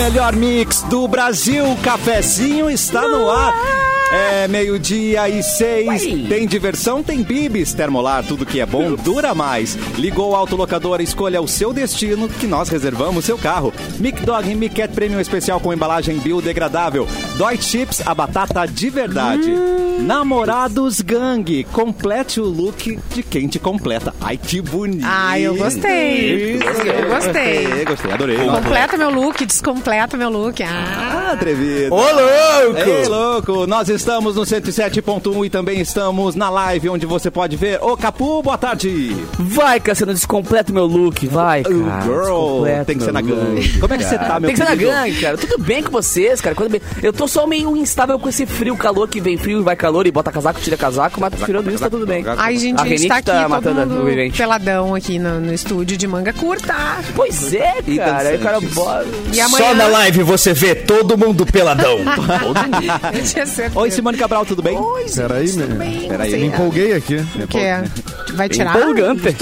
melhor mix do Brasil. O cafezinho está no ar. É meio-dia e seis. Tem diversão, tem bibis. Termolar, tudo que é bom dura mais. Ligou o autolocador, escolha o seu destino que nós reservamos seu carro. Mic Dog Mic Cat Premium especial com embalagem biodegradável. Dói Chips, a batata de verdade. Namorados Gang, complete o look de quem te completa. Ai, que bonito. Ah, eu gostei. Isso, Eu gostei. Gostei, gostei, adorei. Completa meu look, descompleta meu look. Ah, Ah, atrevido. Ô, louco! Ei, louco! Nós estamos no 107.1 e também estamos na live onde você pode ver. Ô, Capu, boa tarde! Vai, Cassiano, descompleta meu look, vai, cara. Uh, girl, tem que ser na gangue. Como é que você cara. tá, meu Tem que ser na gangue, cara. Tudo bem com vocês, cara. Eu tô só meio instável com esse frio, calor que vem frio e vai calor e bota casaco, tira casaco, mas tirando isso tá tudo bem. Ai, gente, A gente rinite tá aqui tá todo matando mundo peladão aqui no, no estúdio de manga curta. Pois é, cara. Aí o cara bora. E amanhã... Só na live você vê todo mundo peladão. Eu tinha certeza. Oi, Simone Cabral, tudo bem? Oi, gente, Peraí, tudo né? bem? Peraí, Você- me Empolguei aqui. Que é? Vai tirar? Empolgante.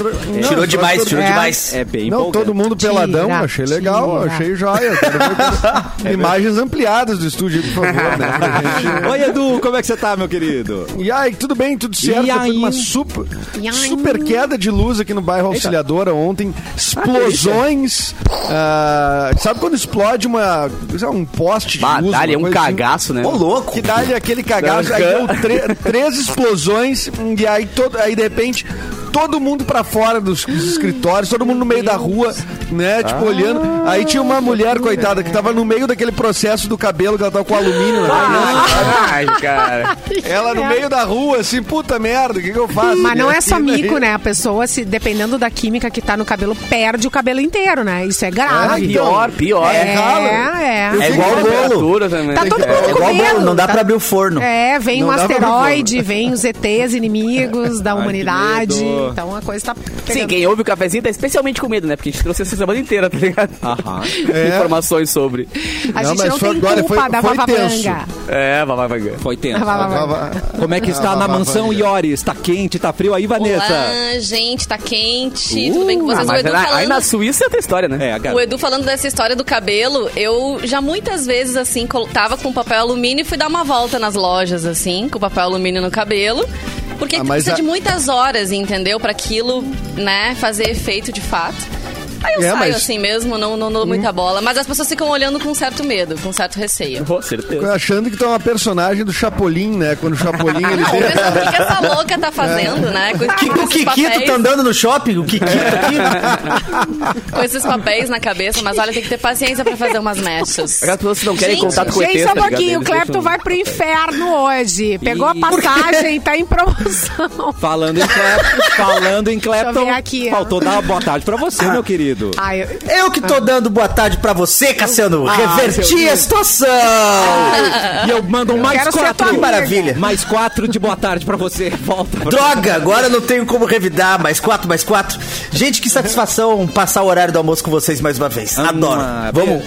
tirou demais, tirou É. demais. É bem Não, empolgante. todo mundo peladão, Tira, achei legal, tira. achei joia. Quero ver imagens ampliadas do estúdio, por favor, né? gente. Oi, Edu, como é que você tá, meu querido? E aí, tudo bem, tudo certo? E aí? uma super, super queda de luz aqui no bairro Auxiliadora ontem. Explosões. ah, sabe quando explode uma, um poste de Bah, luz? dá-lhe uma um assim? cagaço, né? Ô, louco. Que dá-lhe aquele cagaço, aí deu tre- três explosões, e aí, todo, aí de repente todo mundo pra fora dos, dos escritórios, todo mundo no meio da rua, né, tipo, olhando. Aí tinha uma mulher, coitada, que tava no meio daquele processo do cabelo, que ela tava com alumínio na cabeça. Ai, cara. Ela no meio da rua, assim, puta merda, o que, que eu faço? Mas não é só daí- mico, né? A pessoa, se dependendo da química que tá no cabelo, perde o cabelo inteiro, né? Isso é Ah, grave. pior, pior. É, rala. é. É igual bolo. Também. Tá todo mundo É com igual medo. bolo, não dá tá- pra abrir o forno. É, vem Não um asteroide, vem os ETs inimigos da Ai, que humanidade. Então a coisa tá Sim, pegando. quem ouve o cafezinho tá especialmente com medo, né? Porque a gente trouxe essa semana inteira, tá ligado? Aham. É. Informações sobre. A Não, gente mas não foi- tem agora culpa foi- da foi Vava tenso. Banga. É, vai, vai, vai. Foi tenso. Como é que está na mansão Iores? Tá quente, tá frio aí, Vanessa? Olá, gente, tá quente. Tudo bem com Ah, vocês? o mas Edu aí falando... na Suíça é outra história, né? É, a O Edu falando dessa história do cabelo, eu já muitas vezes, assim, tava com papel alumínio e fui dar uma volta nas lojas, assim, com papel alumínio no cabelo. Porque Ah, precisa a- de muitas horas, entendeu? Pra aquilo, né, fazer efeito de fato. Aí eu É, saio mas- assim mesmo, não, não dou muita bola. Mas as pessoas ficam olhando com certo medo, com certo receio. Com certeza. Achando que tu é uma personagem do Chapolin, né? Quando o Chapolin ele Não, pensando o que, essa louca tá fazendo, né? Com, Que, com o Kikito papéis. tá andando no shopping? O Kikito aqui? com esses papéis na cabeça, mas olha, tem que ter paciência pra fazer umas mechas. Aquelas pessoas não querem Gente, contato com o ET, Gente, só um tá pouquinho. O Clepton deixam- vai pro inferno hoje. Pegou a passagem, tá em promoção. Falando em Clapton, falando em ó. faltou dar uma boa tarde pra você, meu querido. Ai, eu- Eu que tô dando boa tarde pra você, Cassiano. Reverti seu a situação. E eu mando um mais quatro. amiga. Maravilha. Mais quatro de boa tarde pra você. Volta. pra- Droga, agora eu não tenho como revidar. Mais quatro, mais quatro. Gente, que satisfação passar o horário do almoço com vocês mais uma vez. Adoro. Uma Vamos,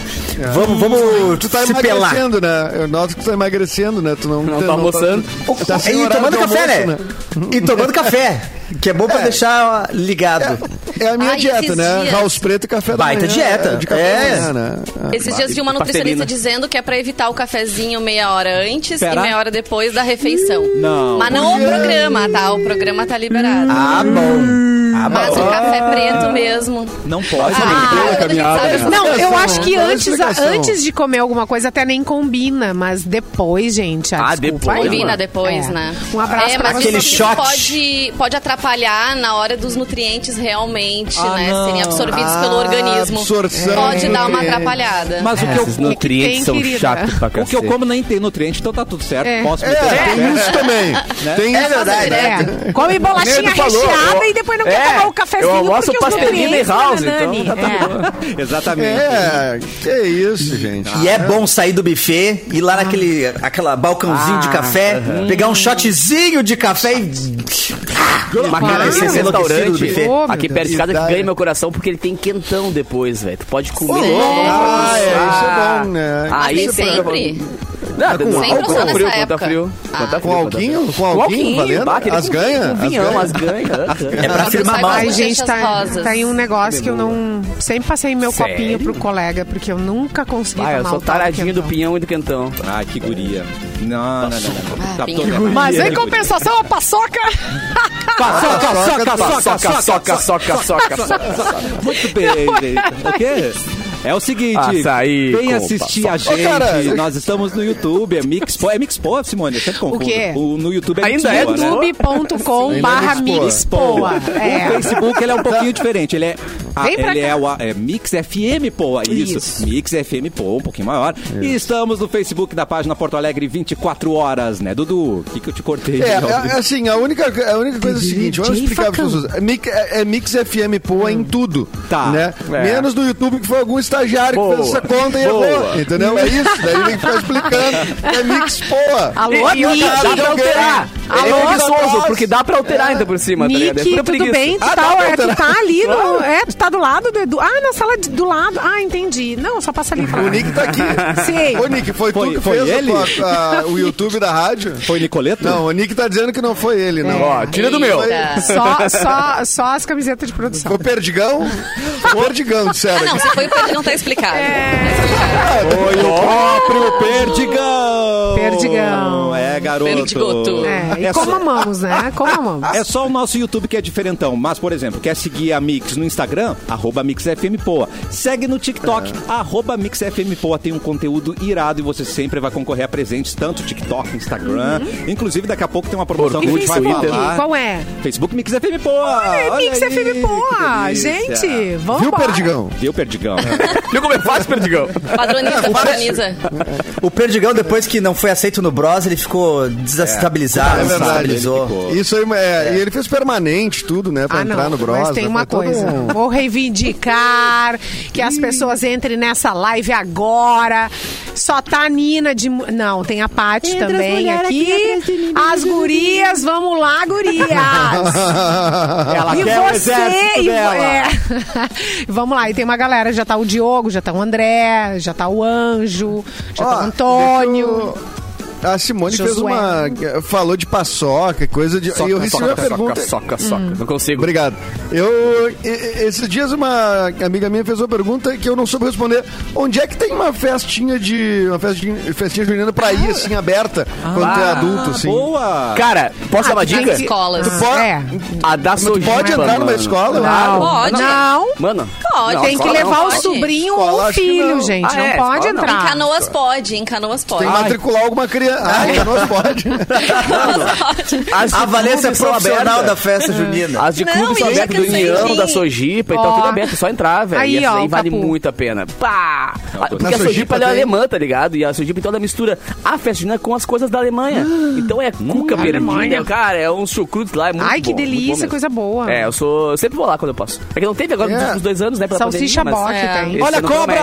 vamos, vamos Tu tá se pelar. emagrecendo, né? Eu noto que tu tá emagrecendo, né? Tu não, Não tá almoçando. Tá sem e tomando café, almoço, né? E tomando café. Que é bom pra deixar ó, ligado. É a minha Ai, dieta, né? dias- House preto e café da Baita manhã. dieta. De café É. da manhã, né? Esses dias vi uma nutricionista dizendo que é pra evitar o cafezinho meia hora antes Pera. e meia hora depois da refeição. Não. Mas não o programa, tá? O programa tá liberado. Ah, bom. Ah, Mas o café preto mesmo. Não pode. Ah, caminhada, né? Não, eu acho que é antes, antes de comer alguma coisa até nem combina, mas depois, gente. Ah, desculpa depois. Combina depois, É. né? Um abraço é, pra. Aquele isso shot. Pode, pode atrapalhar na hora dos nutrientes realmente, Ah, né? não. Serem absorvidos pelo Ah, organismo. absorção Pode de dar uma nutrientes. atrapalhada. Mas o que, Esses eu, nutrientes tem, são querida? chatos pra o que eu cacete. como nem tem nutriente, então tá tudo certo. É. Posso É, meter o tem isso também. Tem É isso verdade. É, come bolachinha falou, recheada eu- e depois não quer É, tomar o cafezinho eu almoço porque os pastelina e nutrientes, house, então já tá É. Exatamente. É, que isso, gente. E é bom sair do buffet, ir lá naquele aquela balcãozinho de café, pegar um shotzinho de café e. Uma Cara, cara esse esse restaurante meu aqui perto de casa ganha meu coração porque ele tem quentão depois, velho. Tu pode comer. Ah, é, isso é bom, né? Aí sempre. Não, com não, Sempre quando usou tá nessa frio, quando tá frio. Ah. Tá Com frio, tá frio. alguinho? Com Com alguinho, valendo? bah, As com- ganha? com As vinhão, as ganha. É pra firmar mal. com Ai, gente, tá, tá aí um negócio que eu não. Sempre passei meu Sério? copinho pro colega, porque eu nunca consegui Ah, eu sou taradinho do pinhão e do quentão. Ai, que guria. Não, não, não. não. Tá pinha. toda- Mas em guria. compensação, a paçoca. Soca, soca, soca, soca, soca, soca, soca. Muito bem, gente. O quê? É o seguinte, Açaí vem assistir a gente. Ô, Nós estamos no YouTube, é Mixpo. É Mixpo, Simone? Eu sempre confundo. quê? O, no YouTube é Ainda Mixpoa, é né? youtube.com Ainda barra é mixpoa. O É. Facebook ele é um pouquinho diferente. Ele é, ah, ele cá. é o é Mix FM Poa. Isso. Isso. Mix FM Poa, um pouquinho maior. E estamos no Facebook da página Porto Alegre 24 horas, né, Dudu? O que, que eu te cortei? É, é, é assim, a única, a única coisa é a seguinte, vamos explicar para as pessoas. É Mix, é, é Mix FM Poa em tudo. Tá. Né? É. Menos no YouTube, que foi algum estagiário Boa. que fez essa conta e Boa. errou. Entendeu? É isso. Daí ele tem que ficar explicando. É Mix Poa. Alô, E, e Nick. dá pra alterar. É Alô? preguiçoso, porque dá pra alterar ainda por cima, tá? É Nick, pura tudo preguiça. bem? Tu, Ah, tá, é, tu tá ali no. É, tu tá do lado do Edu. Ah, na sala de- do lado. Ah, entendi. Não, só passa ali. O Nick tá aqui. Sim. Ô, Nick, foi, Foi- tu que foi fez a ele? tua- a- o YouTube da rádio? Foi Nicoleto? Não, o Nick tá dizendo que não foi ele, não. Ó, tira do meu. Só, só, só as camisetas de produção. Foi Perdigão? Foi Perdigão, disseram. Ah, não, se foi o Perdigão, tá explicado. Foi o próprio Perdigão! Perdigão. É, garoto. Perdigoto. É, e É como só- amamos, né? Como amamos. É só o nosso YouTube que é diferentão. Mas, por exemplo, quer seguir a Mix no Instagram? Arroba MixFMPoa. Segue no TikTok, arroba MixFMPoa. Tem um conteúdo irado e você sempre vai concorrer a presentes, tanto TikTok, Instagram. Inclusive, daqui a pouco tem uma promoção que a gente vai falar. qual é? Facebook MixFMPoa. É, Olha Mix aí, FM Poa. Gente, vamos Viu, embora. Perdigão? Viu, Perdigão? Viu como é fácil, Perdigão? Padroniza, padroniza. O Perdigão, depois que não foi aceito no Bros, ele ficou desestabilizado, É verdade, desestabilizou. ele ficou. Isso aí, é, e ele fez permanente tudo, né? Pra Ah, entrar não, no Bros. mas tem né? uma coisa. um- Vou reivindicar que as pessoas entrem nessa live agora. Só tá a Nina de... Não, tem a Paty também aqui. As gurias, vamos lá, gurias. Ela e quer o você, exército e, dela. é. Vamos lá, e tem uma galera, já tá o Diogo, já tá o André, já tá o Anjo, já tá o Antônio. deixa eu- A Simone fez Josué. uma. Falou de paçoca, coisa de. e eu recebi uma pergunta. soca, soca. Não consigo. Obrigado. Eu, esses dias uma amiga minha fez uma pergunta que eu não soube responder. Onde é que tem uma festinha de. Uma festinha, festinha junina pra ir, assim, aberta, quando tu é adulto, assim? Boa! Cara, posso dar uma Ah, dica? Escolas. Tu pode, É. A da tu Sojipa, pode entrar numa mano. escola? Não, Pode. não. Mano, Pode. Tem que levar não o sobrinho Escola, ou o filho, não. gente. Ah, não é, pode não. Em entrar. Canoas pode, em Canoas pode. Tem que matricular alguma criança. Ah, então nós pode. as A Valência é profissional da festa junina. As de Não, clube são e abertas do. União, da Sojipa e tal, tudo aberto, é só entrar, velho. Aí, E essa ó, aí vale Capu. muito a pena. Pá! Ah, Porque a Sojipa é alemã, tá ligado? E a Sojipa então ela mistura a festa junina com as coisas da Alemanha. Então é cuca perdida, cara, é uns chucrutos lá, é muito Ai, que bom, delícia, coisa boa. É, eu sou. sempre vou lá quando eu posso. É que não teve agora nos É. últimos dois anos, né? Pela Salsicha É. tem. Olha a cobra!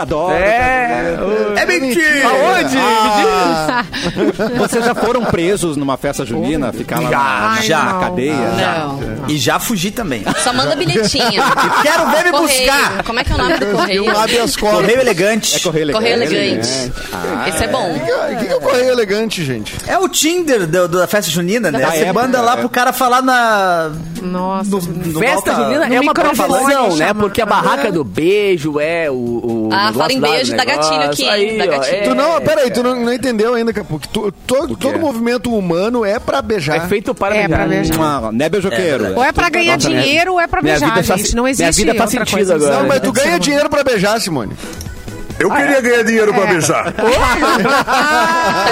Adoro! É. É mentira! Aonde? Ah, Vocês já foram presos numa festa junina? Ficar lá Já, na, já. não. cadeia? Não. E já fugi também. Só manda bilhetinho. Quero ver me Correio. buscar! Como é que é o nome do correio? um. Correio elegante. É correio elegante. Correio elegante. Esse é bom. O que, que é o correio elegante, gente? É o Tinder do- da festa junina, né? Da Você época, manda lá é. pro cara falar na. Nossa. no- no Festa alta- junina no é uma profissão, né? Porque a barraca do beijo é o. o Ah, fala em beijo, negócio. gatilho aqui? Aí, ó, gatilho. é- Tu não, peraí, tu não, não entendeu ainda, Capu, que todo, quê? todo movimento humano é pra beijar. É feito para É, pra beijar. Ah, né, beijoqueiro? Ou é pra ganhar Nossa, minha- dinheiro ou é pra minha beijar, faz- gente. Não minha existe vida faz outra sentido coisa. agora. Não, mas tu ganha dinheiro pra beijar, Simone. Eu queria ganhar dinheiro pra É. beijar.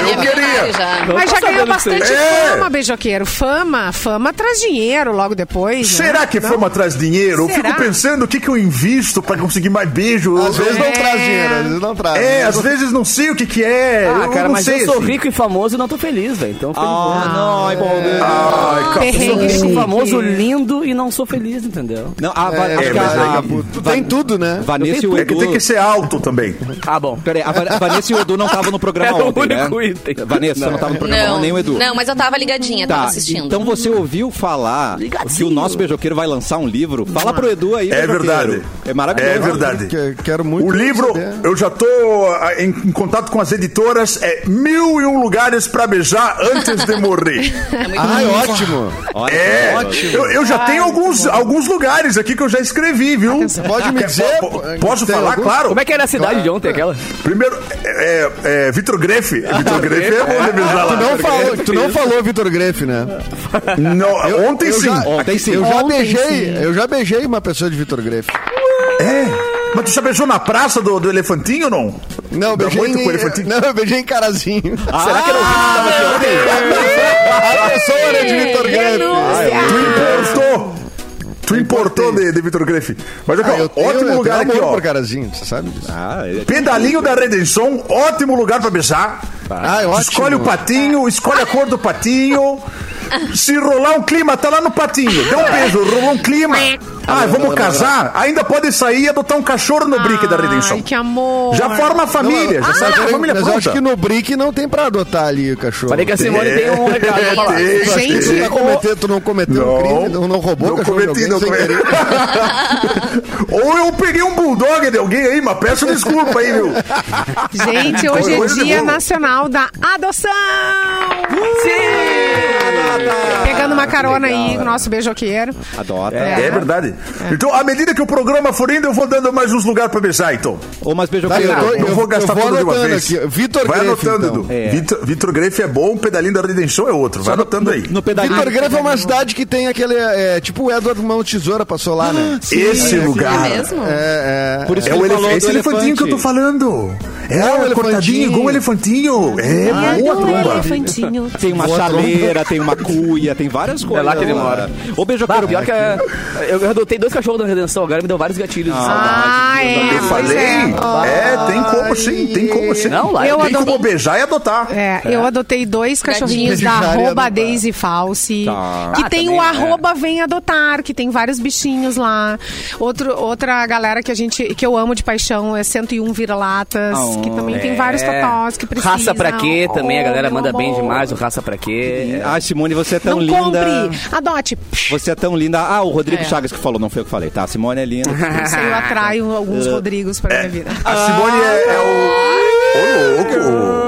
Eu queria. Mas já ganhou aí. bastante É. fama, beijoqueiro. Fama, fama traz dinheiro logo depois. né? Será que Não? fama traz dinheiro? Eu fico pensando o que, que eu invisto pra conseguir mais beijo. Às vezes não É. traz dinheiro, às vezes não traz. É, às vezes não sei o que que é. Ah, eu cara, não mas sei, eu sou assim. rico e famoso e não tô feliz, velho. Então. Ah, não, é bom. Ai, Cacau. Perrengue O chique. famoso lindo e não sou feliz, entendeu? Não, a, Va- É, mas a, a, Tu tem tudo, né? Vanessa e o É que Edu... tem que ser alto também. Ah, bom. Peraí, a Va- a Vanessa e o Edu não estavam no programa Era o ontem, né? único item. Vanessa, você não estava no programa Não, nem o Edu. não, mas eu tava ligadinha, tava Tá, assistindo. então você ouviu falar Ligadinho. que o nosso beijoqueiro vai lançar um livro? Fala pro Edu aí, É verdade. É maravilhoso. É verdade. Que- quero muito O livro, saber. eu já tô ah, em, em contato com as editoras, é Mil e Um Lugares pra Beijar Antes de Morrer. Ai, ótimo. Olha, É, ótimo. eu, eu já tenho alguns, alguns lugares aqui que eu já escrevi, viu? Pode me dizer? po- po- Posso falar, alguns? claro? Como é que era a cidade de ontem, aquela? Primeiro, é, é, Vitor Grefe. Vitor Grefe é bom beijar Tu lá. não falou, tu não falou Vitor Grefe, né? Não, ontem eu sim. Já, Ontem sim. Eu já Ontem beijei, sim. eu já beijei uma pessoa de Vitor Grefe. É. Mas tu já beijou na praça do, do elefantinho ou não? Não, eu Dá beijei muito com o em, elefantinho? não, eu beijei em Carazinho. Será que era o A pessoa era de Vitor Grefe. Tu importou. Tu importou de, de Vitor Grefe. Mas aqui, Ah, ó, tenho, ótimo lugar aqui, ó. por Carazinho, você sabe disso. Ah, é- Pedalinho da Redenção, ótimo lugar pra beijar. Ah, é ótimo. Escolhe o patinho, escolhe a cor do patinho. Se rolar um clima, tá lá no patinho. Deu um beijo, rolou um clima. Ah, vamos casar? Ainda pode sair e adotar um cachorro no brick da Redenção. Ai, que amor. Já forma a família, já sai com a família Mas eu acho pronta. que no Brick não tem pra adotar ali o cachorro. Falei que a Simone tem um recado pra falar. Tem, Tu Gente, não cometeu, tu não cometeu um crime, não, não roubou o Não cachorro de cometi, alguém não sem cometi. querer. Ou eu peguei um bulldog de alguém aí, mas peço desculpa aí, viu? Gente, hoje é Coisa de dia nacional da adoção. Pegando uma carona aí com o nosso beijoqueiro. Adota. É, verdade. Então, à medida que o programa for indo, eu vou dando mais uns lugares pra beijar, então. Mas Tá, beijoqueiro... eu, tô- Eu eu- vou gastar eu vou tudo de uma vez. aqui. Vitor Vai Grefe, anotando, então. Edu. É. Vitor, Vitor Grefe é bom, pedalinho da Redenção é outro. Vai anotando aí. No pedalinho... Vitor Grefe é uma cidade que tem aquele. É, tipo o Edward Mão Tesoura passou lá, né? Esse lugar. É mesmo? É, é. Por isso É que o elef esse elefantinho que eu tô falando. É, É, o o elefantinho. cortadinho igual um elefantinho. É, boa tromba. elefantinho. Tem uma Boa chaleira, tem uma cuia, tem várias coisas. lá que ele mora. Ô, beijoqueiro... pior que é, eu adotei dois cachorros da Redenção, agora me deu vários gatilhos de saudade. Ah, é. Eu falei. é. É, tem como sim, tem como sim. Não, lá Eu tem adotei- como beijar e adotar. É, eu adotei dois cachorrinhos da arroba Daisy Falsi. Tá. Que Ah, tem também, o é. arroba Vem Adotar, que tem vários bichinhos lá. Outro, outra galera que a gente que eu amo de paixão é 101 Vira-Latas, Oh, que também tem vários É. totós que precisam. Raça pra quê também, a Oh, galera meu manda bem amor. demais o raça pra quê. Ah, Simone, você é tão Não linda. compre, adote. Você é tão linda. Ah, o Rodrigo É. Chagas que falou, não foi eu que falei, tá? Simone é linda. Isso aí eu atraio alguns Rodrigos pra minha vida. A Simone é, é o. Ô, louco!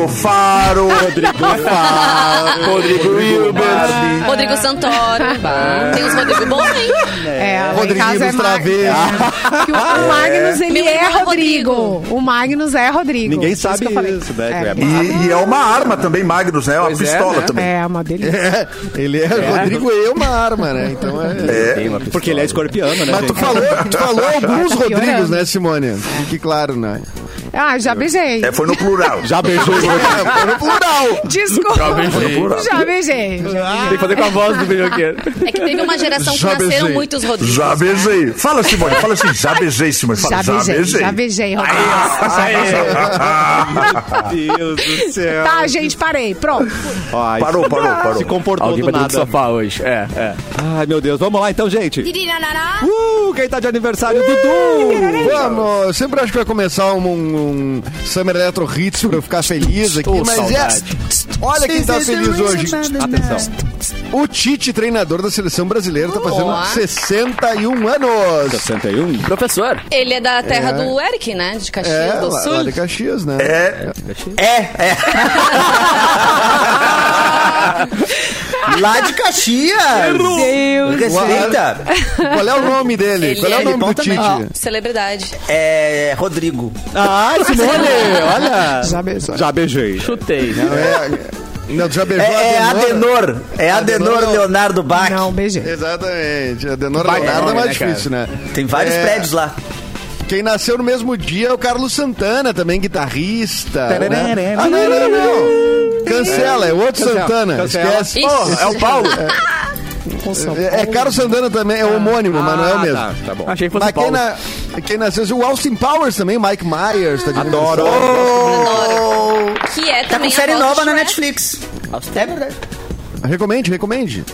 Rodrigo Faro. Rodrigo Faro. Rodrigo Hilbert. Rodrigo Santoro. Tem uns Rodrigo bons, hein? É, é dos Travessos. É. O, Magnus, ele é irmão Rodrigo. Rodrigo. O Magnus é Rodrigo. Ninguém sabe que eu falei. isso, né? É. E, e é uma arma também, Magnus, né? É uma Pois é, pistola né? também. É, uma delícia. É, ele é, Rodrigo e uma arma, né? Então é. Porque ele é escorpiano, né, Mas tu falou, tu falou alguns Tá piorando. Rodrigos, né, Simone? Fique claro, né? Ah, já beijei. É, foi no plural. Já beijou É, foi no plural. Desculpa. plural. Já beijei. Tem que fazer com a voz do beijoqueiro. É que teve uma geração que Já nasceram beijei. muitos Rodrigos. Já beijei. Fala, Simone. Fala assim, já beijei, Simone. Fala, Já beijei. Já beijei, Rodrigo. Meu Deus do céu. Tá, gente, parei. Pronto. Ai, Parou, parou, parou. Se comportou Alguém do nada. sofá hoje. É, é. Ai, meu Deus. Vamos lá então, gente. Uh, quem tá de aniversário? Dudu. Vamos, eu sempre acho que vai começar um, um Summer Electro Hits pra eu ficar feliz aqui, Tô mas saudade. é. Olha quem tá feliz hoje. Atenção. O Tite, treinador da seleção brasileira, tá fazendo Ó. 61 anos. 61. Professor. Ele é da terra do Eric, né? De Caxias É, do Sul. lá de Caxias, né? É, É, é. Lá de Caxias. Deus. Respeita. Qual é o nome dele? Ele Qual é o é nome bom do. Tite? Celebridade. É, Rodrigo. Ai, Simone, olha. Já beijou. Já beijei. Chutei, né? É, não, tu já É, beijou é Adenor? Adenor. É Adenor Adenor. Leonardo Bach. Não, beijei. Exatamente. Adenor Baita Leonardo é nome, mais né, difícil, né? Tem vários É, prédios lá. Quem nasceu no mesmo dia é o Carlos Santana, também guitarrista. Né? Ah, não, não, não, não. Cancela, é outro Cancela, Santana. cancela. Esquece. Oh, é o Paulo. É, é Carlos Santana também, é homônimo, mas não é o mesmo. Tá, tá bom. Achei que fosse Mas quem, Paulo. na, quem nasceu, o Austin Powers também, Mike Myers. Tá de Adoro. aniversário. Adoro. Que é Tá também com série nova na Shrek. Netflix. É verdade. Recomende, recomende.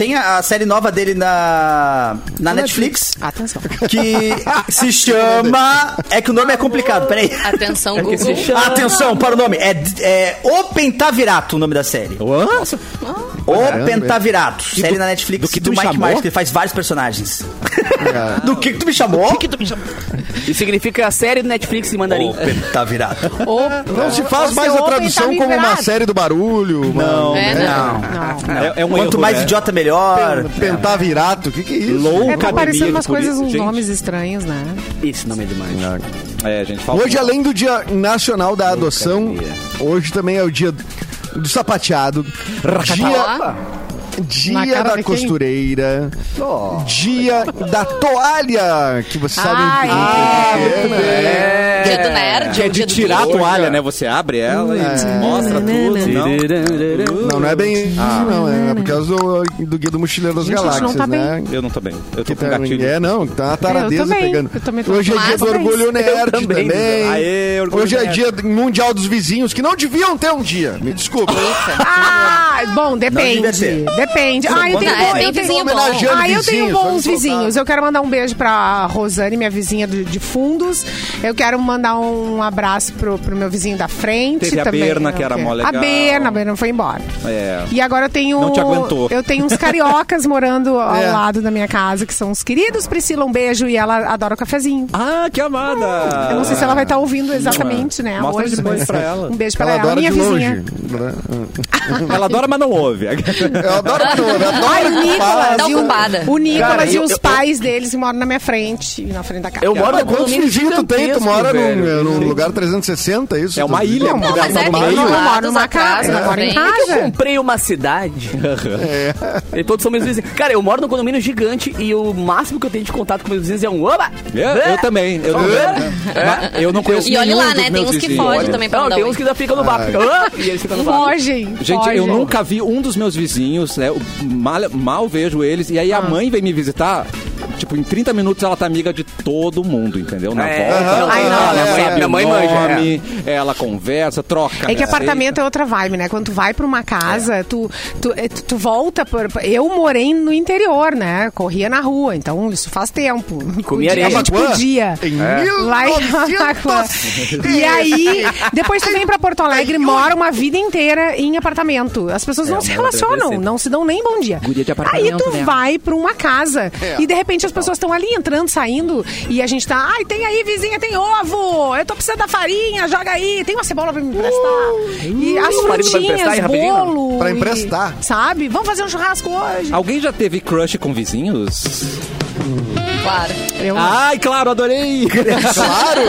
Tem a, a série nova dele na, na Netflix, Atenção. que se chama. É que o nome é complicado, peraí. Atenção, Google. chama- Atenção para o nome. É, é O Pentavirato o nome da série. O Pentavirato. série na Netflix do que tu do me Mike chamou? Myers, que ele faz vários personagens. do que, que tu me chamou? Isso significa a série do Netflix em mandarim. O Pentavirato. Não se faz mais a open, tradução me como uma série do barulho. Não, É, não. Não. É, é um Quanto erro, mais né? idiota, melhor. Pentavirato, o que, que é isso? Low É, tá de umas coisas, uns Gente, nomes estranhos, né? Esse nome é demais. É, gente, fala Hoje, além do Dia Nacional da Adoção, hoje também é o dia do sapateado, dia, dia da costureira, dia da toalha, que você sabe Ah, que é. Dia do nerd, Que é de tirar a toalha, né? Você abre ela e mostra tudo. Não. Não, não é bem isso, não. É por causa do, do Guia do Mochileiro das Gente, Galáxias, tá né? Eu não tô bem. Eu tô Que com tá, gatilho. é, não, tá uma Eu taradeza também, pegando. eu também tô Hoje é dia do orgulho nerd também. também. Aê, orgulho Hoje é nerd. dia mundial dos vizinhos, que não deviam ter um dia. Me desculpa. Ah, bom, depende. ter. Depende. Ah, eu tenho, Não, é bom, eu tenho, homenageando ah, eu tenho vizinhos, bons vizinhos. Eu quero mandar um beijo pra Rosane, minha vizinha do- de fundos. Eu quero mandar um abraço pro, pro meu vizinho da frente Teve a também. Berna, que era mó legal. A Berna, a Berna foi embora. É. E agora eu tenho. Não te aguentou. Eu tenho uns cariocas morando ao É. lado da minha casa, que são os queridos. Priscila, um beijo e ela adora o cafezinho. Ah, que amada! Eu não sei se ela vai estar ouvindo exatamente, né? Mostra hoje, depois mas- pra ela. Um beijo pra Ela ela, adora minha de vizinha. longe. né? Ela adora, mas não ouve. Eu adoro eu adoro Ai, o Nicolas, Tá e o, ocupada. o Nicolas Cara, e eu- os eu- pais deles moram na minha frente, na frente da casa. Eu moro no quantos condomínio vizinhos tu tem? Tu mora num, velho. num lugar 360, é isso? É uma ilha, Não, um mas é. Eu moro numa casa, eu moro em frente. Eu casa. comprei uma cidade. É. E todos são meus vizinhos. Cara, eu moro num condomínio gigante e o máximo que eu tenho de contato com meus vizinhos é um oba! Eu, eu também. Eu, eu não conheço E olha lá, né? Tem uns que fogem também pra Não, tem uns que ainda ficam no bar. Fica, e eles ficam no bar. Fogem. Gente, eu nunca vi um dos meus vizinhos, né? Mal, mal vejo eles. E aí Ah. a mãe vem me visitar. Tipo, em 30 minutos ela tá amiga de todo mundo, entendeu? Na É, volta. aham. Ai, não, ela é, sabe o mãe manja, nome, ela conversa, troca. É que apartamento é outra vibe, né? Quando tu vai pra uma casa, tu, tu, eh, tu, tu volta. Por, eu morei no interior, né? Corria na rua, então isso faz tempo. Comia areia. A gente podia. Em Lá em. E aí, depois tu vem pra Porto Alegre, mora uma vida inteira em apartamento. As pessoas não se relacionam, não se dão nem bom dia. Aí tu né? vai pra uma casa e de repente as pessoas estão ali entrando, saindo e a gente tá, ai, tem aí, vizinha, tem ovo, eu tô precisando da farinha, joga aí, tem uma cebola pra me emprestar. e as emprestar frutinhas, rapidinho? bolo. Pra e- emprestar. sabe? Vamos fazer um churrasco hoje. Alguém já teve crush com vizinhos? Claro. Eu, Ai, claro, adorei! Claro!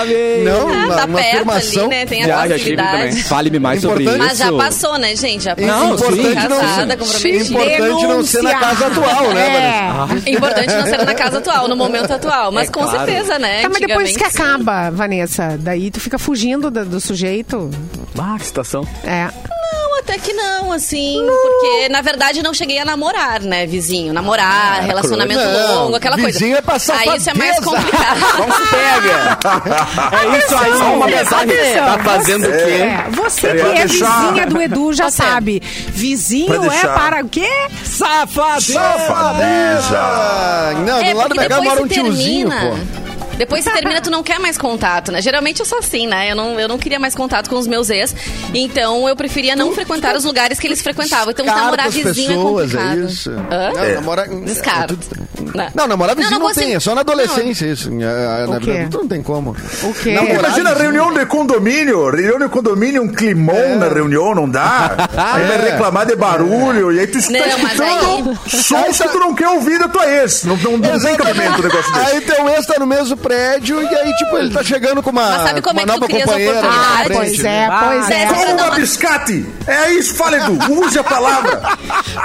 Amei! Não, Ah, uma, tá uma perto afirmação. ali, né? Tem a Já, também. Fale-me mais sobre isso. Importante- Mas já passou, né, gente? Já passou. Não, importante sim. não casada, ser- comprometida. Importante não ser na casa atual, né, Vanessa? é. Importante não ser na casa atual, no momento atual. Mas É com claro. certeza, né? Tá, mas depois que acaba, Vanessa, daí tu fica fugindo do, do sujeito. Ah, que situação. É. Não, até que não, assim. Porque, na verdade, não cheguei a namorar, né, vizinho? Namorar, relacionamento Não, longo, aquela coisa. vizinho é pra Aí isso é mais complicado. Não se pega! É isso aí. Uma mensagem. Atenção, Tá fazendo o quê? É, você que é vizinha do Edu já Tá sabe. Vizinho é para o quê? Safadeza! Safadeza! Ah, não, É, do lado porque da depois mora um tiozinho, pô. Depois que termina, tu não quer mais contato, né? Geralmente eu sou assim, né? Eu não, eu não queria mais contato com os meus ex. Então eu preferia não frequentar os lugares que eles frequentavam. Então Descarta namorar vizinho pessoas, é complicado. é isso. Hã? Não, namorar... Descaro. é tudo- Não. Não, namorar vizinho não, você- tem, é só na adolescência isso. Na, na O vida adulta não tem como. O quê? Namorar Imagina vizinho- reunião de condomínio, reunião de condomínio, um climão É. na reunião, não dá? Aí vai reclamar de barulho, e aí tu está Não, escutando sons que tu não quer ouvir da tua ex. Não, não, não tem cabimento um negócio desse. Aí teu ex tá no mesmo prédio e aí, tipo, ele tá chegando com uma, Mas sabe como uma é que tu nova cria as companheira. na oportunidades? Ah, frente, pois né? é, pois é. Toma dar uma- biscate! É isso, fala Edu, use a palavra.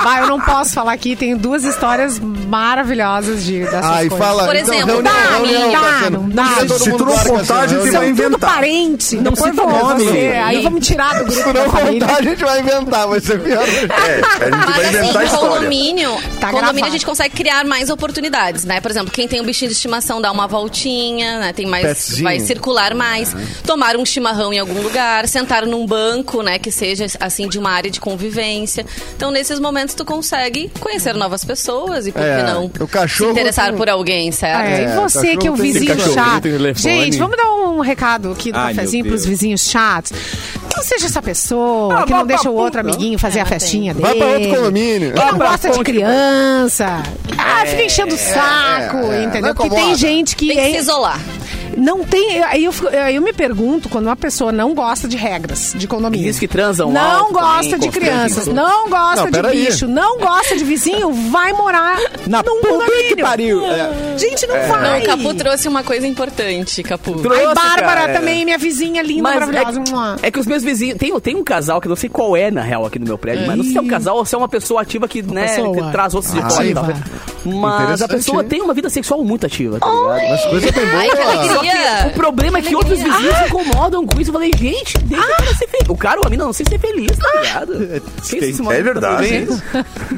Vai, eu não posso falar aqui, tenho duas histórias maravilhosas de, dessas Aí coisas. fala, Por então, exemplo, reunião, dá, reunião, não dá, Cassiano. não dá. Todo Se mundo tu não contar, a gente vai tudo inventar. parente. Depois cita vão nome. você. Aí vamos tirar do Se grupo tu da não família. contar, a gente vai inventar, vai ser pior. É, a gente vai Mas inventar assim, história. condomínio, Tá condomínio gravado. a gente consegue criar mais oportunidades, né? Por exemplo, quem tem um bichinho de estimação dá uma voltinha festinha, né? Tem mais, Petzinho. vai circular mais. Tomar um chimarrão em algum lugar, sentar num banco, né? Que seja assim de uma área de convivência. Então nesses momentos tu consegue conhecer novas pessoas e por É, que não o cachorro se interessar tem- por alguém, certo? É, e É, você que é o tem- vizinho tem chato. tem. Gente, vamos dar um recado aqui do Ai, cafezinho pros vizinhos chatos. Não seja essa pessoa Ah, que não deixa o outro puta. amiguinho fazer É, a festinha dele. Vai pra outro condomínio. Que não gosta de criança. Ah, fica enchendo o saco, é, não entendeu? Porque tem gente que. Tem é- isolar. Não tem. Aí eu, fico- aí eu me pergunto quando uma pessoa não gosta de regras de condomínio. Diz que transam Não alto gosta também, de crianças, não gosta Não, de peraí. bicho, não gosta de vizinho, vai morar Na num puta que condomínio. pariu. É. Gente, não Não, vai. o Capu trouxe uma coisa importante, Capu. Trouxe, Ai, Bárbara cara. também, minha vizinha linda, Mas maravilhosa. Mua. é, é que os meus vizinhos. Tem, tem um casal que eu não sei qual é, na real, aqui no meu prédio, mas não sei se é um casal ou se é uma pessoa ativa que, né, pessoa. que traz outros de fora e tal. Mas a pessoa tem uma vida sexual muito ativa, tá ligado? Mas coisa bem Ai, que boa. O problema é que outros vizinhos se incomodam com isso. Eu falei, gente, deixa o cara ser feliz. O cara ou a mina não sei ser feliz, tá ligado? Que isso, Simone? É verdade.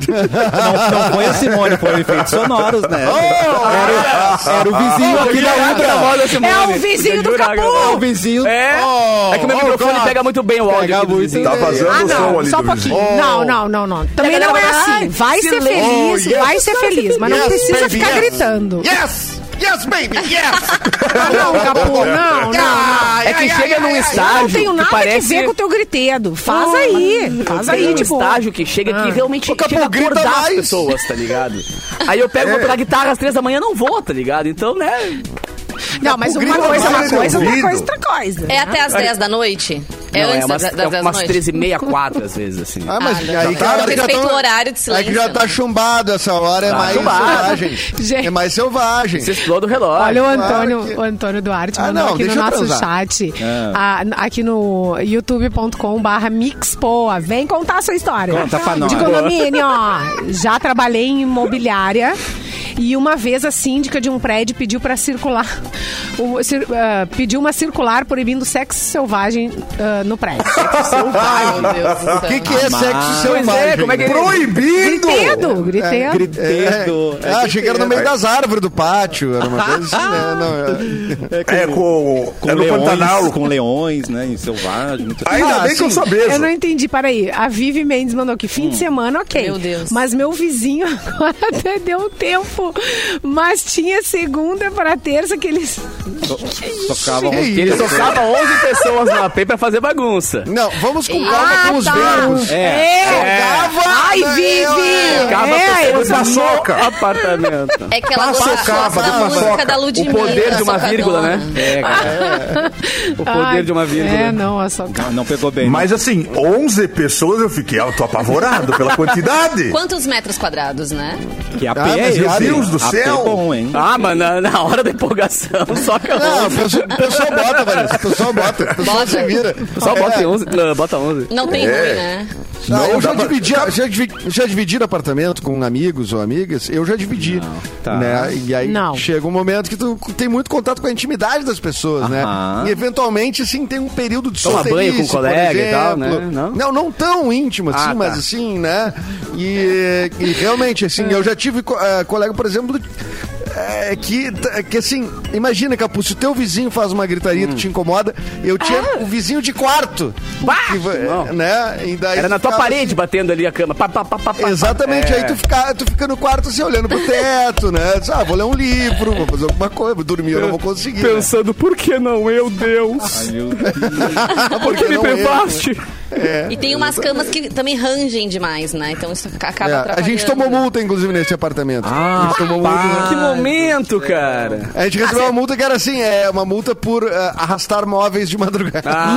Não, não foi a Simone, foi efeitos sonoros, né? Era, era o vizinho aqui da Ubra. É o vizinho do É Capu. o vizinho. É, Oh, é que o meu oh, microfone pega muito bem o áudio Pega muito. Tá vazando Ah, o som não, ali só um do vizinho. Não, não, não, não. Também não é assim. Vai ser feliz, Oh, yes. vai ser feliz, mas não Yes, precisa baby, ficar yes. gritando. Yes! Yes, baby! Yes! Ah, não, Capu, não, não. É que chega num Eu estágio não tenho nada que parece... que ver com o teu gritedo. Faz aí, faz Tem aí, um tipo... estágio que chega que realmente Ô, Capu, chega a grita acordar as pessoas, tá ligado? Aí eu pego, vou pegar guitarra às três da manhã, não vou, tá ligado? Então, né... Não, mas uma coisa é uma coisa, outra coisa é outra coisa. É até às 10 da noite? É não, antes é umas, das, das é 10 da umas noite? 13 e meia, 4 às vezes, assim. Ah, mas Ah, aí a que já tão- o horário de Aí que já silêncio. tá chumbado, essa hora é Tá mais chumbado. selvagem. Gente. É mais selvagem. Você explode o relógio. Olha o claro Antônio, que- o Antônio Duarte Ah, mandou não, aqui no nosso transar. chat, ah, aqui no youtube.com barra mixpoa. Vem contar a sua história. Conta pra nós. De condomínio, ó. Já trabalhei em imobiliária e uma vez a síndica de um prédio pediu pra circular, o- cir- ah, pediu uma circular proibindo sexo selvagem ah, no prédio. Ai, meu Deus do céu. O que, que é Amado. sexo selvagem? é, como é que ele- Proibido! Gritando, gritando. Gritando. É, ah, achei que era no meio das árvores do pátio. Era uma coisa assim, né? Não, é- É com, Com é no leões, Pantanal. com leões, né? Em selvagem. muito- Ainda Ah, bem que eu sim. sou Eu não entendi, peraí. A Vivi Mendes mandou aqui, fim de semana, ok. Meu Deus. Mas meu vizinho agora até deu tempo. Mas tinha segunda para terça que eles. Tocavam Que Que ele tocava 11 pessoas no AP pra fazer bagunça. Não, vamos com calma Ah, com os tá. verbos. É. Jogava, Ai, né, Vivi! Tocava É, pessoas eu- no Paçoca. apartamento. É que ela Paçoca, fazer da paçoca. música da O Ludmilla. poder de uma vírgula, né? É, cara. O poder Ai, de uma vírgula. É, não, a. Não, não pegou bem. Mas assim, 11 pessoas eu fiquei eu tô apavorado pela quantidade. Quantos metros quadrados, né? Que AP Ah, é meu Deus do AP céu. é bom, hein? Ah, mas na, na hora da empolgação, só que Não, o pessoal, bota, Vanessa. O pessoal bota. O pessoal Bota. se vira. O pessoal bota É. 11, não, bota 11. Não tem É. ruim, né? Não, Não, eu já pra- dividi, já, divi- já dividi apartamento com amigos ou amigas, eu já dividi. tá. Né? E aí Não. chega um momento que tu tem muito contato com a intimidade das pessoas, né? Aham. E eventualmente, assim, tem um período de Toma banho com o por colega e tal, né? Não? não, não tão íntimo assim, Ah, tá. mas assim, né? E, e realmente, assim, eu já tive eh, colega, por exemplo, é, que, que assim, imagina, Capu, se o teu vizinho faz uma gritaria, tu te incomoda, eu tinha o vizinho de quarto. Que va- Não. né? E daí Era na tu tua parede batendo ali a cama. Pá, pá, pá. Exatamente, É. aí tu fica, tu fica no quarto assim, olhando pro teto, né? Diz, Ah, vou ler um livro, vou fazer alguma coisa, vou dormir, eu não vou conseguir. né? Pensando, por que não eu, Deus? Por que me privaste? É, E tem umas camas que também rangem demais, né? Então isso acaba é, a gente tomou multa, inclusive, nesse apartamento. a gente tomou multa. Ah, que momento, cara. A gente recebeu uma multa que era assim, é uma multa por eh, arrastar móveis de madrugada. Ah.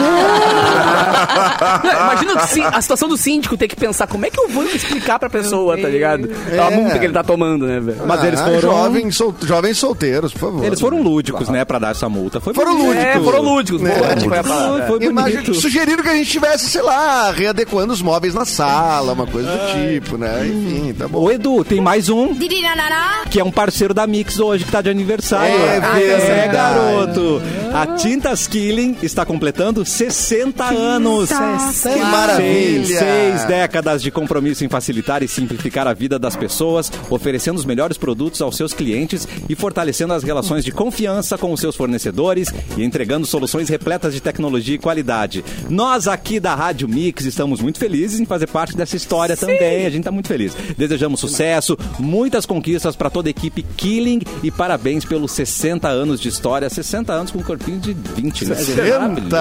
Não, imagina o sí- a situação do síndico ter que pensar como é que eu vou explicar pra pessoa, tá ligado? A É. multa que ele tá tomando, né, velho? Mas eles Ah, foram- Jovens, sol- jovens solteiros, por favor. Eles foram lúdicos, né, pra dar essa multa. Foi Foram bonito. lúdicos. É, foram lúdicos. Né? Boa, foi a palavra. Foi Imagina- bonito. sugeriram que a gente tivesse, sei lá, readequando os móveis na sala, uma coisa do tipo, né? Enfim, tá bom. Ô, Edu, tem mais um, que é um parceiro da Mix hoje, que tá de aniversário. É Ah, verdade. garoto. A Tintas Killing está completando 60 anos. Que maravilha. Seis, seis décadas de compromisso em facilitar e simplificar a vida das pessoas, oferecendo os melhores produtos aos seus clientes e fortalecendo as relações de confiança com os seus fornecedores e entregando soluções repletas de tecnologia e qualidade. Nós aqui da Rádio Mix estamos muito felizes em fazer parte dessa história também. A gente está muito feliz. Desejamos sucesso, muitas conquistas para toda a equipe Killing e parabéns pelos 60 anos de história. 60 anos com um corpinho de 20, né? 60. Maravilhoso.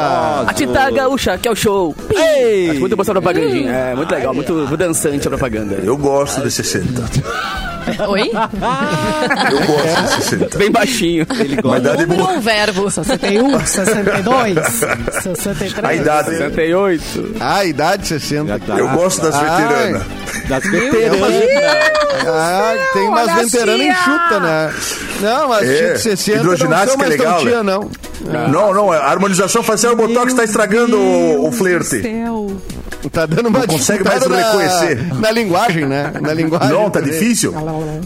A Tita Gaúcha, que é o show. Ei! Acho muito boa essa propagandinha. É muito legal, muito, muito dançante a propaganda. Eu gosto de 60. Oi? Eu gosto de 60. Bem baixinho. Uma idade Número boa. ou um verbo? 61, 62, 63. A idade. 68. Ah, idade 60. Eu gosto das veteranas. Das veteranas. Ah, tem umas a veteranas enxuta, né? Não, mas É, tia de 60 não hidroginástica mais é legal, tia, né? não. Não, não, a harmonização facial e o botox está estragando o, o flerte. Tá dando uma Não consegue mais na- reconhecer. Na linguagem, né? Na linguagem. Não, tá difícil.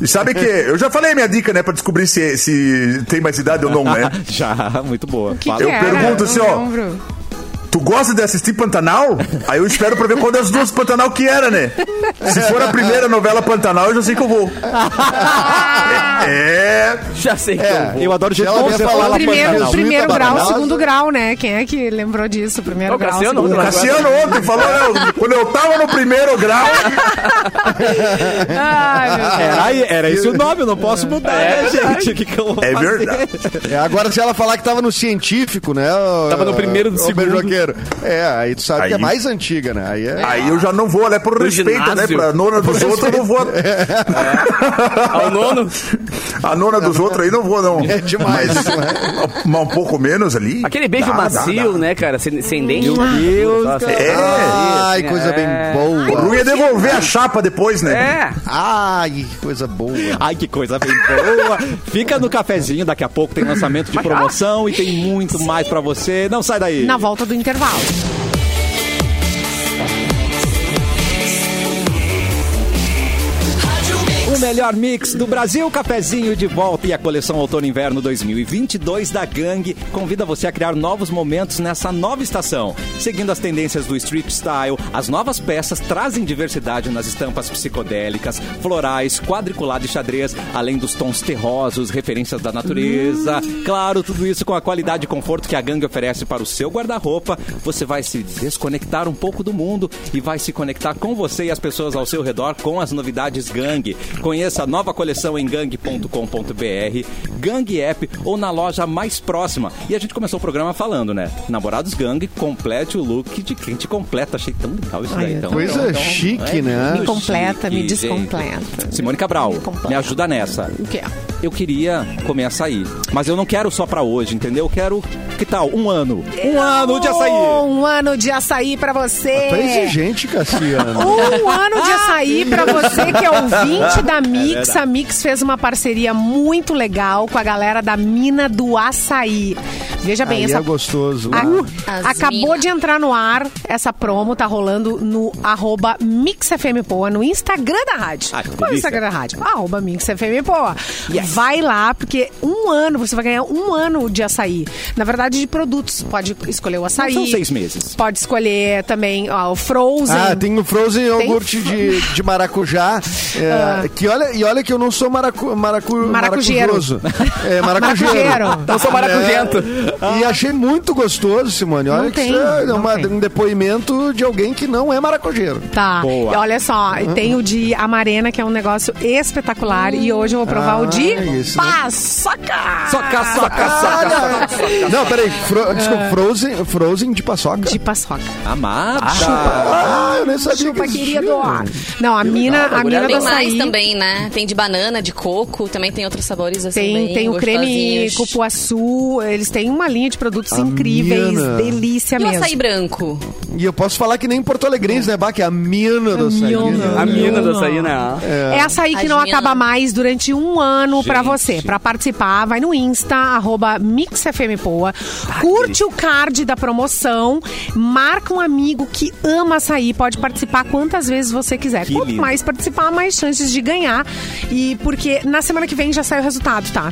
E sabe que eu já falei a minha dica, né, pra descobrir se, se tem mais idade ou não, né? Já, muito boa. Que. Eu que pergunto assim, ó. Não lembro. Tu gosta de assistir Pantanal? Aí eu espero pra ver qual das duas Pantanal que era, né? Se for a primeira novela Pantanal, eu já sei que eu vou. É. Já sei que É, eu vou. Eu adoro o jeito que você fala lá Primeiro, Pantanal. primeiro grau, segundo grau, né? Quem é que lembrou disso? Primeiro Ô, grau, Cassiano, segundo grau. Cassiano ontem falou, né, quando eu tava no primeiro grau, Ai. Era, era esse o nome, eu não posso mudar, né, gente? Que, que eu vou é fazer? verdade. É, agora, se ela falar que tava no científico, né? Tava no primeiro do segundo. Beijoqueiro. É, aí tu sabe que é Aí- mais antiga, né? Aí é. Aí eu já não vou, né, por No respeito, né, ginásio. pra nona dos outros eu não vou. Ao nono. A nona dos outros aí não vou, não. É demais, Mas, mas um pouco menos ali. Aquele beijo Dá, macio, dá, dá. né, cara? Sem, sem dente. Meu Deus, Nossa, É. Ai, coisa bem O boa. ruim é devolver a chapa depois, né? É. Ai, que coisa boa. Ai, que coisa bem boa. Fica no cafezinho, daqui a pouco tem lançamento de promoção e tem muito mais pra você. Não sai daí. Na volta do intervalo. O melhor mix do Brasil, cafezinho de volta e a coleção Outono Inverno 2022 da Gang convida você a criar novos momentos nessa nova estação. Seguindo as tendências do street style, as novas peças trazem diversidade nas estampas psicodélicas, florais, quadriculado e xadrez, além dos tons terrosos, referências da natureza. Claro, tudo isso com a qualidade e conforto que a Gang oferece para o seu guarda-roupa. Você vai se desconectar um pouco do mundo e vai se conectar com você e as pessoas ao seu redor com as novidades Gang. Conheça a nova coleção em gang.com.br, Gang App ou na loja mais próxima. E a gente começou o programa falando, né? Namorados Gang, complete o look de quem te completa. Achei tão legal isso daí. Então, Coisa chique, né? muito Me completa, me chique, descompleta. gente. Simone Cabral, Me me ajuda nessa. O quê? Eu queria comer açaí, mas eu não quero só pra hoje, entendeu? Eu quero, que tal, um ano. Um ano de açaí. Um ano de açaí pra você. Tu é exigente, Cassiano. Um ano de açaí pra você que é ouvinte da Mix. verdade. a Mix fez uma parceria muito legal com a galera da Mina do Açaí. Veja bem, Aí essa é gostoso. A- Uh. As acabou mina. de entrar no ar essa promo, tá rolando no arroba MixFMPoa, no Instagram da rádio. Ah, Qual é o. Instagram da rádio? Arroba MixFMPoa. Vai lá, porque um ano, você vai ganhar um ano de açaí. Na verdade, de produtos. Pode escolher o açaí. Não são seis meses. Pode escolher também ó, o Frozen. Ah, tem o Frozen iogurte fro- de, de maracujá. é, que olha, e olha que eu não sou maracu, maracu, Maracujeiro. maracujoso. É, maracujeiro. Maracujeiro. Não sou maracujento. É, e achei muito gostoso, Simone. Olha Não que tem, isso é não uma- tem. um depoimento de alguém que não é maracujeiro. Tá. Boa. E olha só, tem o de amarena, que é um negócio espetacular. E hoje eu vou provar o de Ah, esse não- paçoca. Soca, soca, soca, soca. Não, peraí. Fro, desculpa, Frozen, Frozen de paçoca. De paçoca. Amada. Ah, eu nem sabia Chupa, que querido. Não, a mina, a mina do Tem mais açaí. também, né? Tem de banana, de coco, também tem outros sabores assim. Tem, bem tem o creme cupuaçu, eles têm uma linha de produtos A incríveis, mina. delícia E o mesmo. açaí branco? E eu posso falar que nem Porto Alegrense, né, Bah? Que é a mina do açaí. mina. A mina do açaí, né? É açaí que não acaba mais durante um ano. Pra você. Pra participar, vai no Insta, arroba MixFMPoa. Curte o card da promoção. Marca um amigo que ama açaí. Pode participar quantas vezes você quiser. Que Quanto lindo. mais participar, mais chances de ganhar. E porque na semana que vem já sai o resultado, tá?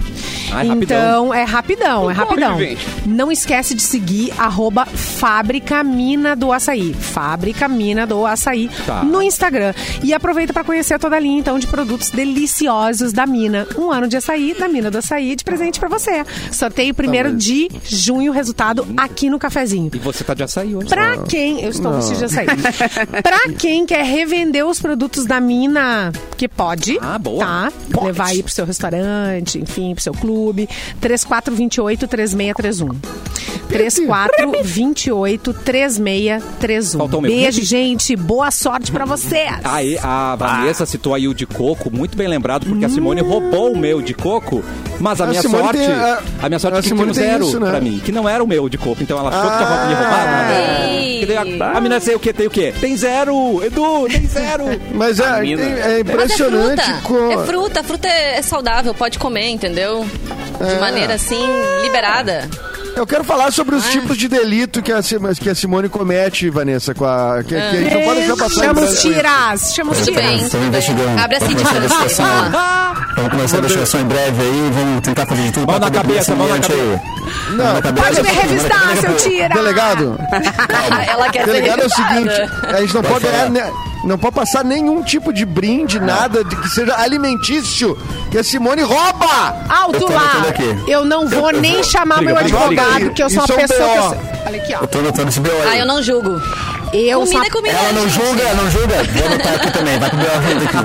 Ah, é rapidão. então, é rapidão, é rapidão. Não esquece de seguir arroba Fábrica Mina do Açaí. Fábrica Mina do Açaí Tá. no Instagram. E aproveita para conhecer toda a linha, então, de produtos deliciosos da Mina. Um ano de açaí, da Mina do Açaí, de presente para você. Sorteio primeiro de junho, resultado aqui no cafezinho. E você tá de açaí hoje. Pra quem. Eu estou vestido de açaí. pra quem quer revender os produtos da mina, que pode. Ah, boa. Tá? Pode. Levar aí pro seu restaurante, enfim, pro seu clube. 3428-3631. 3428-3631. Faltou o meu. Beijo, gente. Boa sorte pra vocês. Aí, a Vanessa citou aí o de coco, muito bem lembrado, porque a Simone roubou o meu de coco, mas a, A minha Simone sorte. tem, a- a, minha sorte a é que tinha um zero isso, né? pra mim, que não era o meu de coco, então ela achou que tava me roubado. né? Ei. Que daí a, a menina sei o que, tem o quê? Tem zero! Edu, tem zero! Mas é, tem- é Mas é impressionante fruta. com. É fruta. A fruta é, é saudável, pode comer, entendeu? De É. maneira assim, liberada. Eu quero falar sobre Ah. os tipos de delito que a, que a Simone comete, Vanessa, com a. Que, que a gente não pode deixar passar Chama os tiras. Chama os tiras. bem. investigando. Abre a Vamos começar a investigação. Vamos lá. Vamos começar a investigação em breve aí, vamos tentar fazer de tudo Mão na cabeça, mão na cabeça. Pode me revistar, seu tira. Delegado, Ela quer delegado é o seguinte: a gente não pode ganhar. Não pode passar nenhum tipo de brinde, nada de que seja alimentício, que a Simone rouba! Alto Eu tô lá. Eu não vou nem chamar meu advogado, que eu sou uma é pessoa. Que eu- Olha aqui, ó. Eu tô anotando esse BO aí. Ah, eu não julgo. Eu sou Comida é comida. Ela não julga, não julga. Vou anotar aqui também, vai pro meu renda aqui.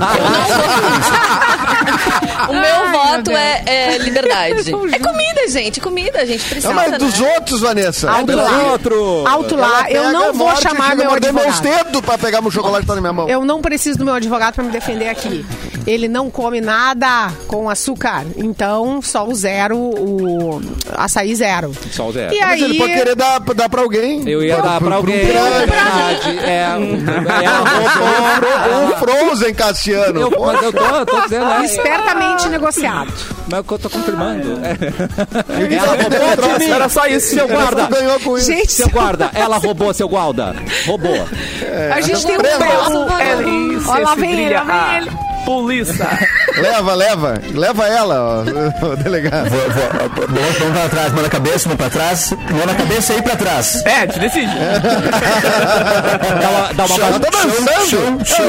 O meu voto é, é liberdade. É comida, gente. Comida, a gente precisa. Não, mas dos né? outros, Vanessa. Alto dos lá. outros. Alto lá. Eu não vou morde, chamar meu morder meus advogado. dedos pra pegar meu chocolate que tá na minha mão. Eu não preciso do meu advogado pra me defender aqui. Ele não come nada com açúcar. Então, só o zero, o açaí zero. Só o zero. E Mas aí, ele pode querer dar, dar pra alguém. Eu ia dar pra alguém, é verdade. É, é, um Frozen, Cassiano. eu, mas eu tô, eu tô dizendo, é, espertamente negociado. mas é o que eu tô confirmando. É. E de trouxe? mim. Era só isso. Seu guarda. ganhou com isso. Gente, Seu guarda, ela roubou, seu guarda. Roubou. a gente tem um. Delícia, Ó, lá vem ele, lá vem ele. Polícia. Leva, leva. Leva ela, ó, o delegado. Vou, vou, vou, vamos pra trás, mão na cabeça, mão pra trás. Mão na cabeça e aí pra trás. É, te decide. Dá uma, dá uma tá dançando. Show, show.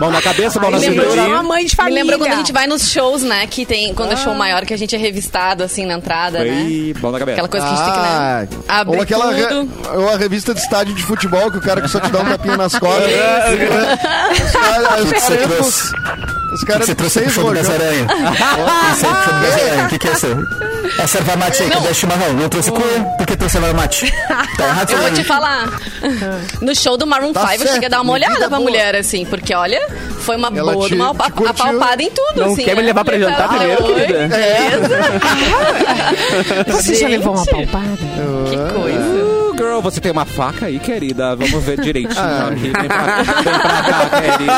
mão na cabeça, mão na cintura. uma mãe de Me lembra quando a gente vai nos shows, né? Que tem, quando é show maior, que a gente é revistado assim na entrada, né? Aí, mão na cabeça. Aquela coisa que a gente tem que, Ah, né? Abrir ou aquela re- tudo. ou a revista de estádio de futebol que o cara que só te dá um tapinha nas costas. Os caras- os que você caras- trouxe? Os O que caras você trouxe pro do Gazaranha. O que que é isso? É serva mate aí, cadê chimarrão? Não trouxe cuia? Por que trouxe serva mate? Tá errado, Eu vou te falar. No show do Maroon Tá 5, eu certo, cheguei a dar uma olhada pra boa. mulher, assim, porque olha, foi uma Ela boa, te- uma te curtiu? apalpada em tudo, Não assim. quer me né? levar pra jantar Ah, primeiro, oi? querida? Você já levou uma palpada? Que coisa. Girl, você tem uma faca aí, querida? Vamos ver direitinho Ah. aqui. Vem pra, vem pra cá, querida.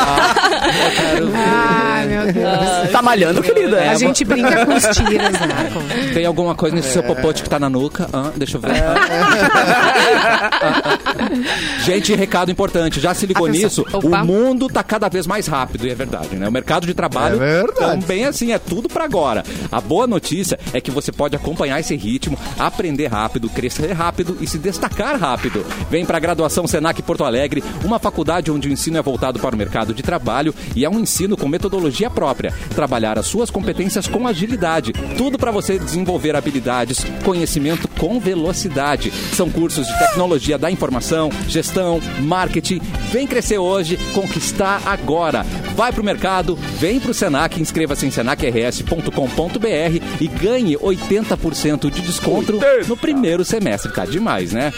Eu quero ver. Ai, meu Deus. Tá malhando, querida. A gente brinca com os tiras, né? Tem alguma coisa nesse seu popote que tá na nuca? Ah, deixa eu ver. Gente, recado importante. Já se ligou nisso? Opa. O mundo tá cada vez mais rápido, e é verdade, né? O mercado de trabalho É verdade. também assim, é tudo pra agora. A boa notícia é que você pode acompanhar esse ritmo, aprender rápido, crescer rápido e se destacar rápido. Vem pra graduação Senac Porto Alegre, uma faculdade onde o ensino é voltado para o mercado de trabalho e é um ensino com metodologia própria. Trabalhar as suas competências com agilidade. Tudo para você desenvolver habilidades, conhecimento com velocidade. São cursos de tecnologia da informação, gestão, marketing. Vem crescer hoje, conquistar agora. Vai pro mercado, vem pro Senac, inscreva-se em senacrs.com.br e ganhe 80% de desconto no primeiro semestre. Tá demais, né?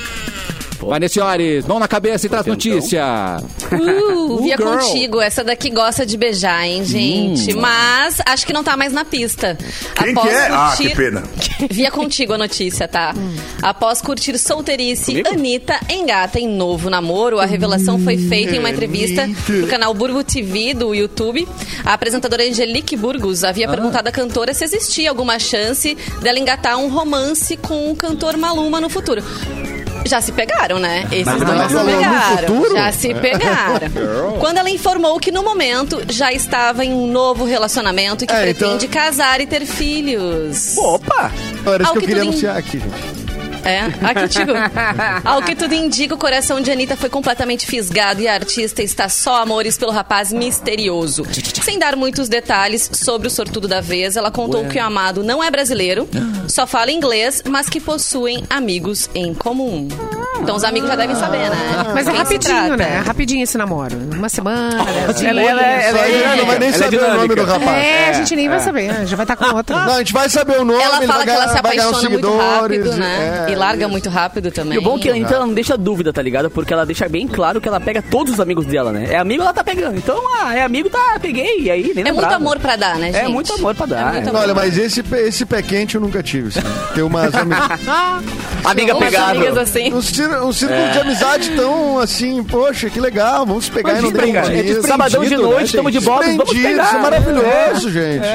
Vanessa Senhores, mão na cabeça e traz notícia. Uh, via girl. contigo, essa daqui gosta de beijar, hein, gente? Mas acho que não tá mais na pista. Quem que é? Ah, que pena. Via contigo a notícia, tá? Após curtir solteirice, Anitta engata em novo namoro. A revelação foi feita em uma entrevista no canal Burgo TV do YouTube. A apresentadora Angelique Burgos havia perguntado à cantora se existia alguma chance dela engatar um romance com o cantor Maluma no futuro. Já se pegaram, né? Esses dois se falou no pegaram. Já se pegaram. Quando ela informou que no momento já estava em um novo relacionamento e que É, então- pretende casar e ter filhos. Opa! Era isso Ao que eu que queria tudo anunciar aqui, gente. É, aqui digo. Ao que tudo indica, o coração de Anitta foi completamente fisgado e a artista está só amores pelo rapaz misterioso. Sem dar muitos detalhes sobre o sortudo da vez, ela contou que o amado não é brasileiro, só fala inglês, mas que possuem amigos em comum. Então os amigos já devem saber, né? Mas é rapidinho, né? Rapidinho esse namoro. Uma semana. dez Ela, ela, é- ela, é não vai nem ela é saber o nome do rapaz. É, a gente nem vai saber. né? Já vai estar com outro. Não, a gente vai saber o nome, Ela fala vai que ela se apaixona muito rápido, né? É. E larga muito rápido também. E o bom é que a Anitta ela não deixa dúvida, tá ligado? Porque ela deixa bem claro que ela pega todos os amigos dela, né? É amigo, ela tá pegando. Então, ah, é amigo, tá, peguei. E aí, nem É muito amor pra dar, né, gente? É muito amor pra dar, muito é. amor. Olha, mas esse, pé- esse pé quente eu nunca tive. assim. Tem umas amizades. Amiga pegada. amigas assim. Um, cir- um círculo de amizade tão assim, poxa, que legal, vamos pegar e não dar um É dia. sabadão de Desprendido, noite, né, tamo de bola, vamos pegar. isso é maravilhoso, gente.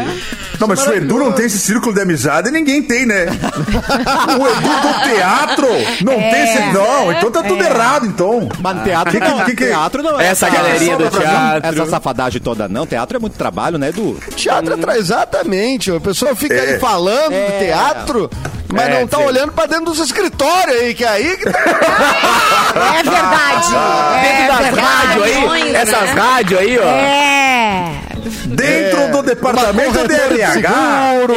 Não, mas se o Edu não tem esse círculo de amizade, ninguém tem, né? o Edu teatro não tem esse. Não, então tá tudo errado, então. Mas no teatro, Que que- não, que que- teatro não é Essa essa- galerinha do mim. teatro. Essa safadagem toda não. Teatro é muito trabalho, né, Edu? Teatro é exatamente. A pessoa fica É. aí falando É. do teatro, mas É, não tá sim. olhando pra dentro dos escritórios aí, que é aí que tá. É verdade. Dentro É das verdade. rádios aí, essas né? rádios aí, ó. É. Dentro do departamento de RH.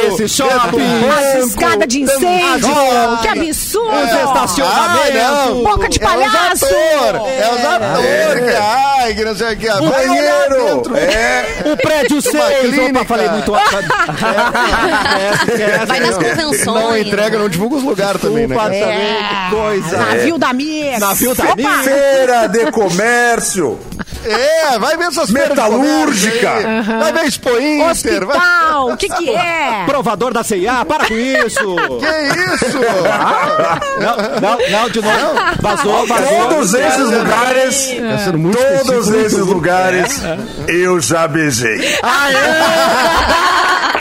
Esse shopping. As escadas de incêndio. Ah, Que absurdo. Os estacionamentos. Ah. Boca de É os palhaço. ator, é os atores, que ai, que não sei o que. Olhar Banheiro. É. O prédio 6. Opa, falei muito. Vai nas convenções. Não entrega, não divulga os lugares também, né? Que coisa. Navio da Mix. Navio da. Mix. Feira de comércio. É, vai ver essas Metalúrgica. aí. Vai ver Expo Inter. Hospital. O que que é? Provador da CIA, para com isso. Que isso? Não, não, não, de novo. Vazou, vazou. Todos esses lugares. Tá sendo muito Todos esses lugares eu já beijei. Ah,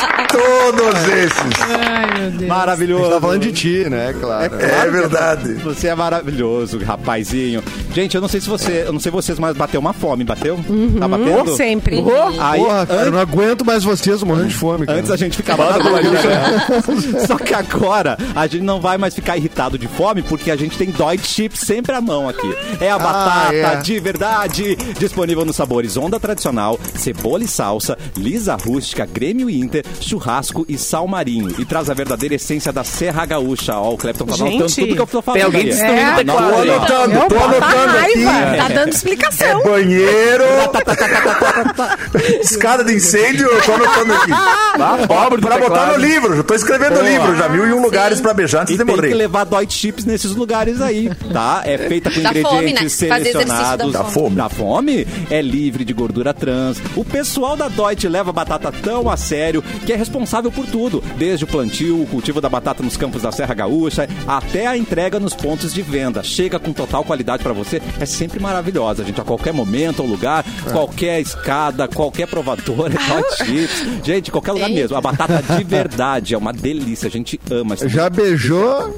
Todos esses. A gente Maravilhoso. tá falando de ti, né? Claro. É verdade. Você é maravilhoso, rapazinho. Gente, eu não sei se você, eu não sei vocês, mas bateu uma fome, bateu? Tá batendo? Sempre. Aí, Porra, cara, an- eu não aguento mais vocês morrendo de fome, cara. Antes a gente ficava na né? Só que agora a gente não vai mais ficar irritado de fome porque a gente tem Deutsche Chips sempre à mão aqui. É a batata é. de verdade, disponível nos sabores onda tradicional, cebola e salsa, lisa rústica, Grêmio e Inter, churrasco e sal marinho. E traz a verdadeira essência da Serra Gaúcha. Ó, o Clepton tá Gente. anotando tudo que eu tô falando. Tem alguém destruindo É. o teclado. Tô ó. anotando, tô anotando aqui. Tá dando explicação. É banheiro. Escada de incêndio, eu tô anotando aqui. Ah, pobre Pra botar teclado. no livro, já tô escrevendo o livro, já mil e um lugares pra beijar antes E de tem que morrer. levar Deutsche Chips nesses lugares aí, tá? É feita com fome, ingredientes né? Fazer exercício selecionados. Dá fome. Dá fome? É livre de gordura trans. O pessoal da Deutsche leva batata tão a sério que é responsável por tudo. Desde o plantio, o cultivo da batata nos campos da Serra Gaúcha, até a entrega nos pontos de venda. Chega com total qualidade pra você. É sempre maravilhosa, gente. A qualquer momento ou lugar, qualquer escada, qualquer provador, é Deutsche Chips. Gente, qualquer lugar mesmo. A batata de verdade é uma delícia. A gente ama. essa Já beijou?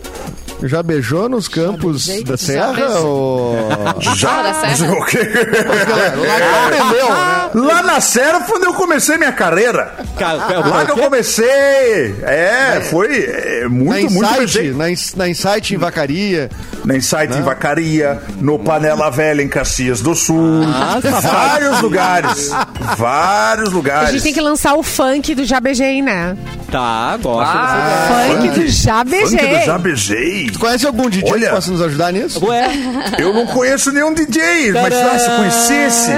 Já beijou nos campos beijei, da Serra? Ou... Já? da Serra? O quê? Lá que aprendeu, né? Lá na Serra foi onde eu comecei minha carreira. Ca- Lá que eu comecei. É, foi é, Na muito, muito Insight, na, na Insight em Vacaria. Na Insight em Vacaria, no Panela Velha em Caxias do Sul. Ah, vários lugares. Vários A lugares. gente tem que lançar o funk do Já Beijei, né? Tá, gosto Ah, Funk do Já Funk do Já beijei. Tu conhece algum DJ Olha. que possa nos ajudar nisso? Ué, Eu não conheço nenhum DJ, mas ah, se eu conhecesse.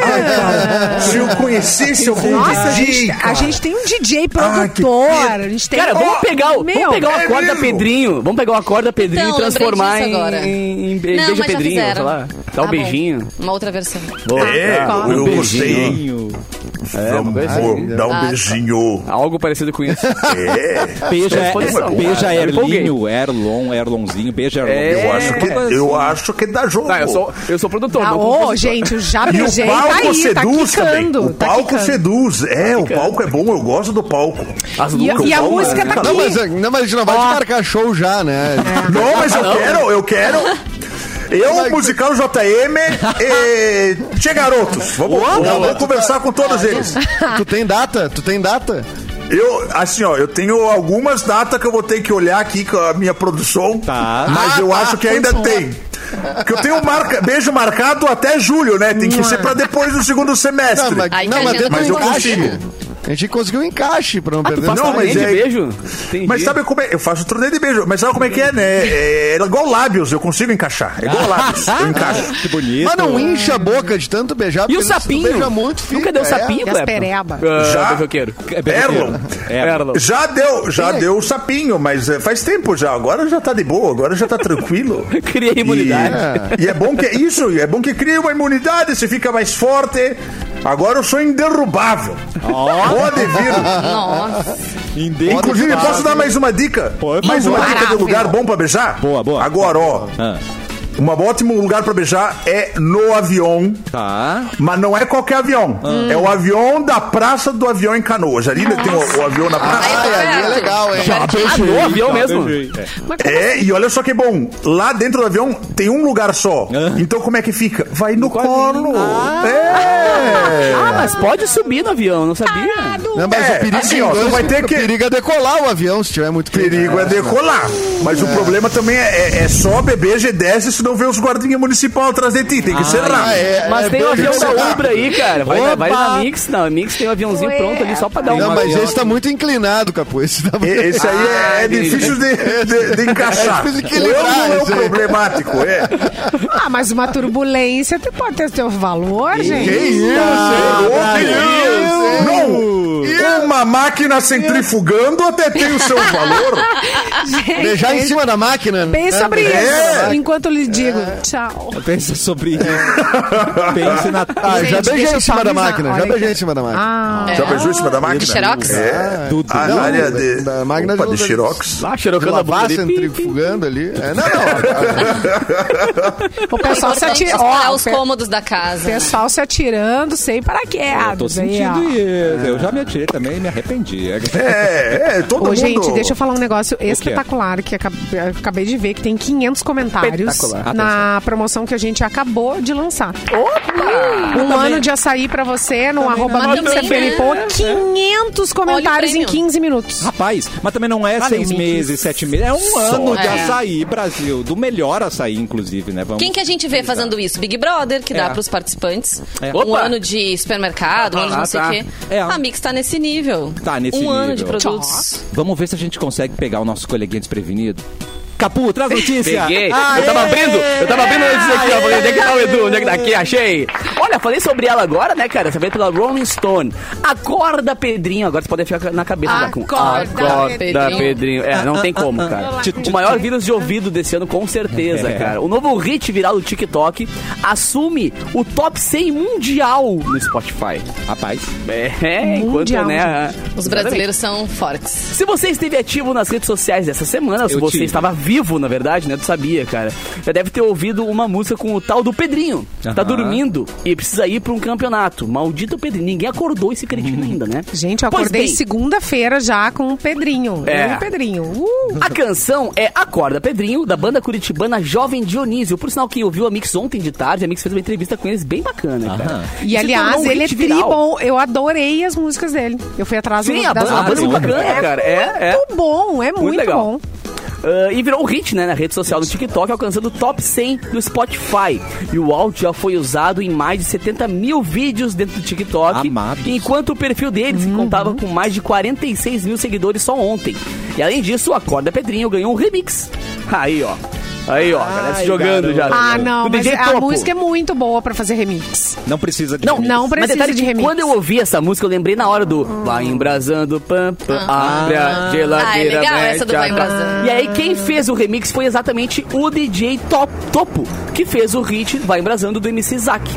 Ai, se eu conhecesse algum Nossa, a DJ, gente, a gente tem um DJ Ai, que produtor. pena. a gente tem Cara, vamos pegar, o- meu, vamos pegar o é acorda mesmo? Pedrinho. Vamos pegar o acorda Pedrinho Então, e transformar em, em, em Não, beija Pedrinho, sei lá. Dá um bom. beijinho. Uma outra versão. Boa. É, Tá. eu Um gostei. beijinho. É, Vamos assim. dar um Ah, beijinho. Algo parecido com isso. É. Beija, beija Eu empolguei. Erlinho, Erlon, Erlonzinho, beija Erlon. É. Eu acho que, eu acho que dá jogo. Tá, eu sou, eu sou produtor. Ah, não ô, compositor. gente, o Já E o Beijei tá palco aí, tá seduz também. quicando. O tá palco quicando. seduz. É, o palco é bom, eu gosto do palco. As E, e a música né? tá Não, aqui. mas, não, mas a gente não vai te marcar show já, né? Não, mas eu quero, eu quero. Eu, musical JM e Tchê Garotos. Vamos, vamos, vamos conversar com todos eles. Tu tem data? Tu tem data? Eu, assim, ó, eu tenho algumas datas que eu vou ter que olhar aqui com a minha produção. Tá. Mas eu acho que ainda tem. Que eu tenho marca, beijo marcado até julho, né? Tem que ser pra depois do segundo semestre. Não, mas, não, mas Mas do eu consigo. A gente conseguiu um encaixe pra não Ah, tu perder faz Não, mas é- beijo? Entendi. Mas sabe como é? Eu faço turnê de beijo. Mas sabe como é que é, né? É, é igual lábios, eu consigo encaixar. É igual lábios, eu encaixo. Que bonito. Mas não incha a boca de tanto beijar. E o sapinho? Beija muito, fica, Nunca deu é. sapinho, as Clepton? pereba? Ah, Já. beijoqueiro. É beijoqueiro. Erlon. Erlon. Já deu, já deu o sapinho, mas é, faz tempo já. Agora já tá de boa, agora já tá tranquilo. Criei imunidade. E, e é bom que isso, é bom que cria uma imunidade, você fica mais forte. Agora eu sou inderrubável. Pode vir. Nossa. Inclusive, posso dar mais uma dica? Por mais uma dica de lugar bom pra beijar? Boa, boa. Agora, ó. Ah, Um ótimo lugar pra beijar é no avião. tá. Mas não é qualquer avião. É o avião da Praça do Avião em Canoas. Ali né, tem o, o avião na praça. Aí, Ai, tá ali é legal, hein? Ah, no avião mesmo? Beijei. É. É, e olha só que bom. Lá dentro do avião tem um lugar só. Então como é que fica? Vai no colo. É. Ah, mas pode subir no avião, não sabia? Não, mas É, o perigo, assim, ó, tu vai ter o que- perigo é decolar o avião se tiver muito Perigo é decolar. Mas o problema também é, é- é só beber G10 se não vê os guardinhas municipal atrás de ti. Tem que ser rápido. Ah, é, Mas é tem o bem- avião ser da. Ubra aí, cara. Vai, Opa! vai na Mix, não. A Mix tem um aviãozinho Ué. pronto ali só pra dar um Não, mas avião. esse tá muito inclinado, Capu. Esse tá muito... Esse aí é, é Ah, difícil de, de- de encaixar. É difícil de o equilibrar é problemático, é. Ah, mas uma turbulência tu pode ter seu valor, gente. Que isso, hein? Deus! Não! Uma máquina centrifugando até tem o seu valor. Beijar em cima da máquina. Né? sobre em cima da isso, enquanto eu lhe digo tchau. Pensa sobre isso. Pense na. Ah, já Gente, deixa beijei em cima da máquina. olha Já que- beijei em cima da máquina. Ah, Já beijou em cima da máquina? De xerox? É. Tudo. A Não, área de, da máquina opa, de- de xerox. Ah, De xerocando a ali. centrifugando ali. É, não, não. o pessoal se Importante atira. explorar Ó, os o cômodos da casa. pessoal se atirando sem Eu tô paraquedas. sentindo isso. Eu já me atirei também e me arrependi. É, é, todo Ô, mundo... gente, deixa eu falar um negócio espetacular que acabei de ver que tem 500 comentários na promoção que a gente acabou de lançar. Um ano de açaí pra você no arroba também, FM Poa, né? 500 comentários em prêmio. 15 minutos. Rapaz, mas também não é Valeu, seis meses, sete meses. É um ano de É. açaí, Brasil. Do melhor açaí, inclusive, né? Vamos Quem que a gente vê fazendo isso? Big Brother, que dá É. pros participantes. É. Um Opa! ano de supermercado, um ano de não Ah, sei o tá. quê. É. A Mix tá nesse nível. Tá nesse um ano de nível. produtos. Vamos ver se a gente consegue pegar o nosso coleguinha desprevenido. Capu, traz notícia. Peguei. Aê! Eu tava abrindo, eu tava abrindo antes aqui, ó. Falei, onde é que tá o Edu? Onde é que tá? Aqui, achei. Olha, falei sobre ela agora, né, cara? Você veio pela Rolling Stone. Acorda, Pedrinho. Agora você pode ficar na cabeça já com Acorda, Pedrinho. Pedrinho. É, não tem como, cara. O maior vírus de ouvido desse ano, com certeza, É. cara. O novo hit viral do TikTok assume o top 100 mundial no Spotify. Rapaz, É, enquanto, Mundial, né? Os brasileiros são fortes. Se você esteve ativo nas redes sociais dessa semana, se Eu você tive. estava vivo, na verdade, né? Tu sabia, cara. Já deve ter ouvido uma música com o tal do Pedrinho. Tá Aham. dormindo e precisa ir pra um campeonato. Maldito Pedrinho. Ninguém acordou esse cretino ainda, né? Gente, eu Pois acordei segunda-feira já com o Pedrinho. É. Eu e o Pedrinho. Uh! A canção é Acorda Pedrinho, da banda curitibana Jovem Dionísio. Por sinal, quem ouviu a Mix ontem de tarde, a Mix fez uma entrevista com eles bem bacana, cara. Aham. E aliás, um ele é hit tri viral. bom. Eu adorei as músicas dele. Eu fui atrás Sim, a das banda, a banda é muito músicas. bacana, cara. É, é. Muito bom, é muito, legal. bom. Ah, e virou um hit, né, na rede social do TikTok, alcançando o top 100 do Spotify. E o áudio já foi usado em mais de 70 mil vídeos dentro do TikTok. Amados. Enquanto o perfil deles Uhum. contava com mais de 46 mil seguidores só ontem. E além disso, o Acorda Pedrinho ganhou um remix. Aí, ó. Aí, ó, a galera se Ai, jogando já. Ah, não, mas DJ a Topo. música é muito boa pra fazer remix. Não precisa de Não, remix. Não Mas precisa detalhe de que remix. quando eu ouvi essa música, eu lembrei na hora do Vai embrasando, pam, pam, abre a geladeira. Ah, é legal mete essa do a- Vai Embrasando. E aí, quem fez o remix foi exatamente o DJ Top, Topo, que fez o hit Vai Embrasando do MC Zack.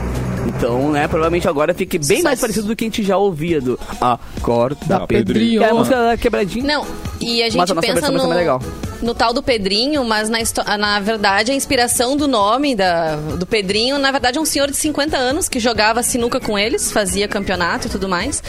Então, né, provavelmente agora fique bem mais parecido do que a gente já ouvia do Acorda Da Pedrinho. Que é a música quebradinha. Não, e a Mas gente a nossa pensa no, mais legal. no tal do Pedrinho, mas na, na verdade a inspiração do nome da, do Pedrinho, na verdade é um senhor de 50 anos que jogava sinuca com eles, fazia campeonato e tudo mais.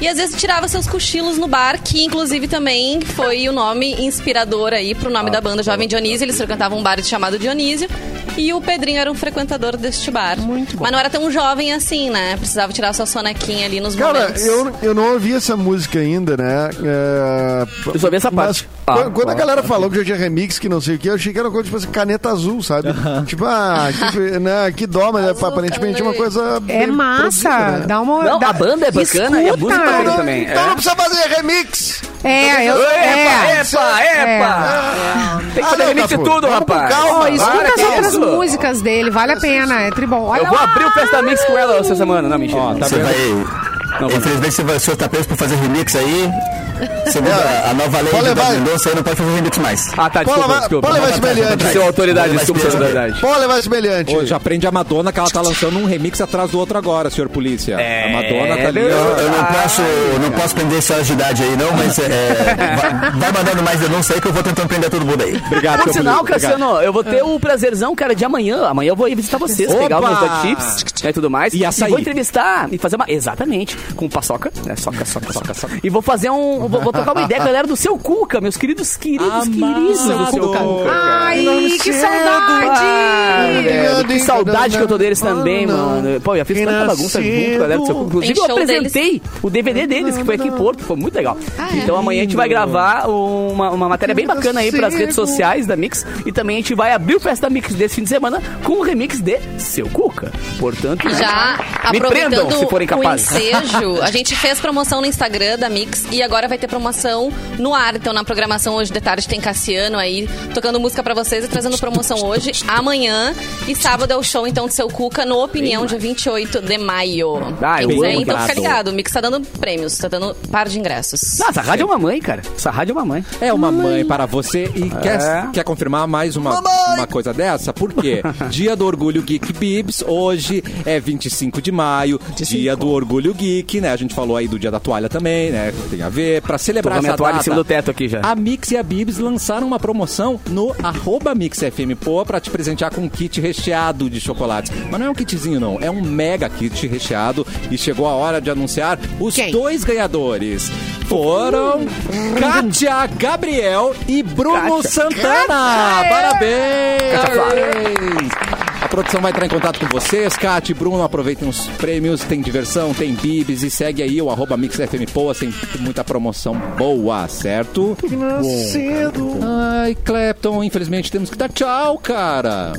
E às vezes tirava seus cochilos no bar, que inclusive também foi o nome inspirador aí pro nome da banda Jovem Dionísio. Eles frequentavam um bar chamado Dionísio. E o Pedrinho era um frequentador deste bar. Muito bom. Mas não era tão jovem assim, né? Precisava tirar sua sonequinha ali nos Cara, momentos. eu, eu não ouvi essa música ainda, né? É, Eu só vi essa mas parte. Ah, quando, quando a ah, galera falou que já tinha remix, que não sei o que, eu achei que era uma coisa tipo assim, caneta azul, sabe? Tipo, ah, que, né, que dó, mas Azul, aparentemente é uma coisa. É massa. produzida, né? Dá uma. Não, dá- a banda é bacana e a música Escuta. também. também. Então É. não precisa fazer remix. É, eu. Epa, É. epa, epa! Tem que Ah, fazer não, remix de tudo, rapaz. calma. Escuta as outras isso? músicas dele, vale a pena, é tribom. Eu vou lá. abrir o Festa Mix com ela essa semana. Não, mentira. Ó, tá vendo? vai. Não, Infelizmente, você vai, o senhor tá preso por fazer remix aí. Segundo a, a nova lei Pode de levar- Mendonça, aí não pode fazer remix mais. Ah, tá, Pode desculpa, levar- desculpa. pode levar semelhante. Seu autoridade, Pode desculpa, autoridade. Pode levar semelhante. Hoje aprende a Madonna que ela tá lançando um remix atrás do outro agora, senhor polícia. É, a Madonna tá ali, verdade. ó. Eu não posso, não posso prender senhoras de idade aí, não, mas é, vai, vai mandando mais denúncia aí que eu vou tentando prender todo mundo aí. Obrigado, Por sinal. Cassiano, eu vou ter o prazerzão, cara, de amanhã. Amanhã eu vou ir visitar vocês, Opa! pegar os meus chips né, e tudo mais. E açaí. vou entrevistar e fazer uma. Exatamente, com paçoca, né? Soca, soca, soca, soca. E vou fazer um. Vou, vou trocar uma ideia galera do seu Cuca, meus queridos, queridos, Amado. queridos do seu Cuca. Ai, que Ah, saudade! que saudade que eu tô deles também, mano. Pô, eu já fiz tanta bagunça junto galera do seu Cuca. Inclusive, eu apresentei o DVD deles, que foi aqui em Porto, foi muito legal. Então amanhã a gente vai gravar uma, uma matéria bem bacana aí pras redes sociais da Mix. E também a gente vai abrir o Festa Mix desse fim de semana com o remix de Seu Cuca. Portanto, Já me prendam se forem o capazes. Ensejo, a gente fez promoção no Instagram da Mix e agora vai ter promoção no ar. Então, na programação hoje de tarde tem Cassiano aí tocando música pra vocês e trazendo promoção hoje, amanhã e sábado é o show então de seu Cuca no Opinião, dia 28 de maio. Ah, Quem eu quiser, amo então fica ligado. O Mix tá dando prêmios, tá dando par de ingressos. Nossa, essa rádio é uma mãe, cara. Essa rádio é uma mãe. É uma mãe para você e É. quer, quer confirmar mais uma, uma coisa dessa? Por quê? Dia do Orgulho Geek Bibs, hoje é 25 de maio, dia do Orgulho Geek, né? A gente falou aí do dia da toalha também, né? Tem a ver. Pra celebrar minha essa toalha em data, cima do teto aqui já. a Mix e a Bibs lançaram uma promoção no arroba MixFMPoa pra te presentear com um kit recheado de chocolates. Mas não é um kitzinho, não. É um mega kit recheado. E chegou a hora de anunciar os Quem? dois ganhadores. Foram Kátia Gabriel e Bruno Kátia. Santana. Parabéns! A produção vai entrar em contato com vocês. E Bruno, aproveitem os prêmios. Tem diversão, tem bibis. E segue aí o arroba MixFMPoa. Tem muita promoção boa, certo? Cedo. Ai, Clapton, infelizmente temos que dar tchau, cara.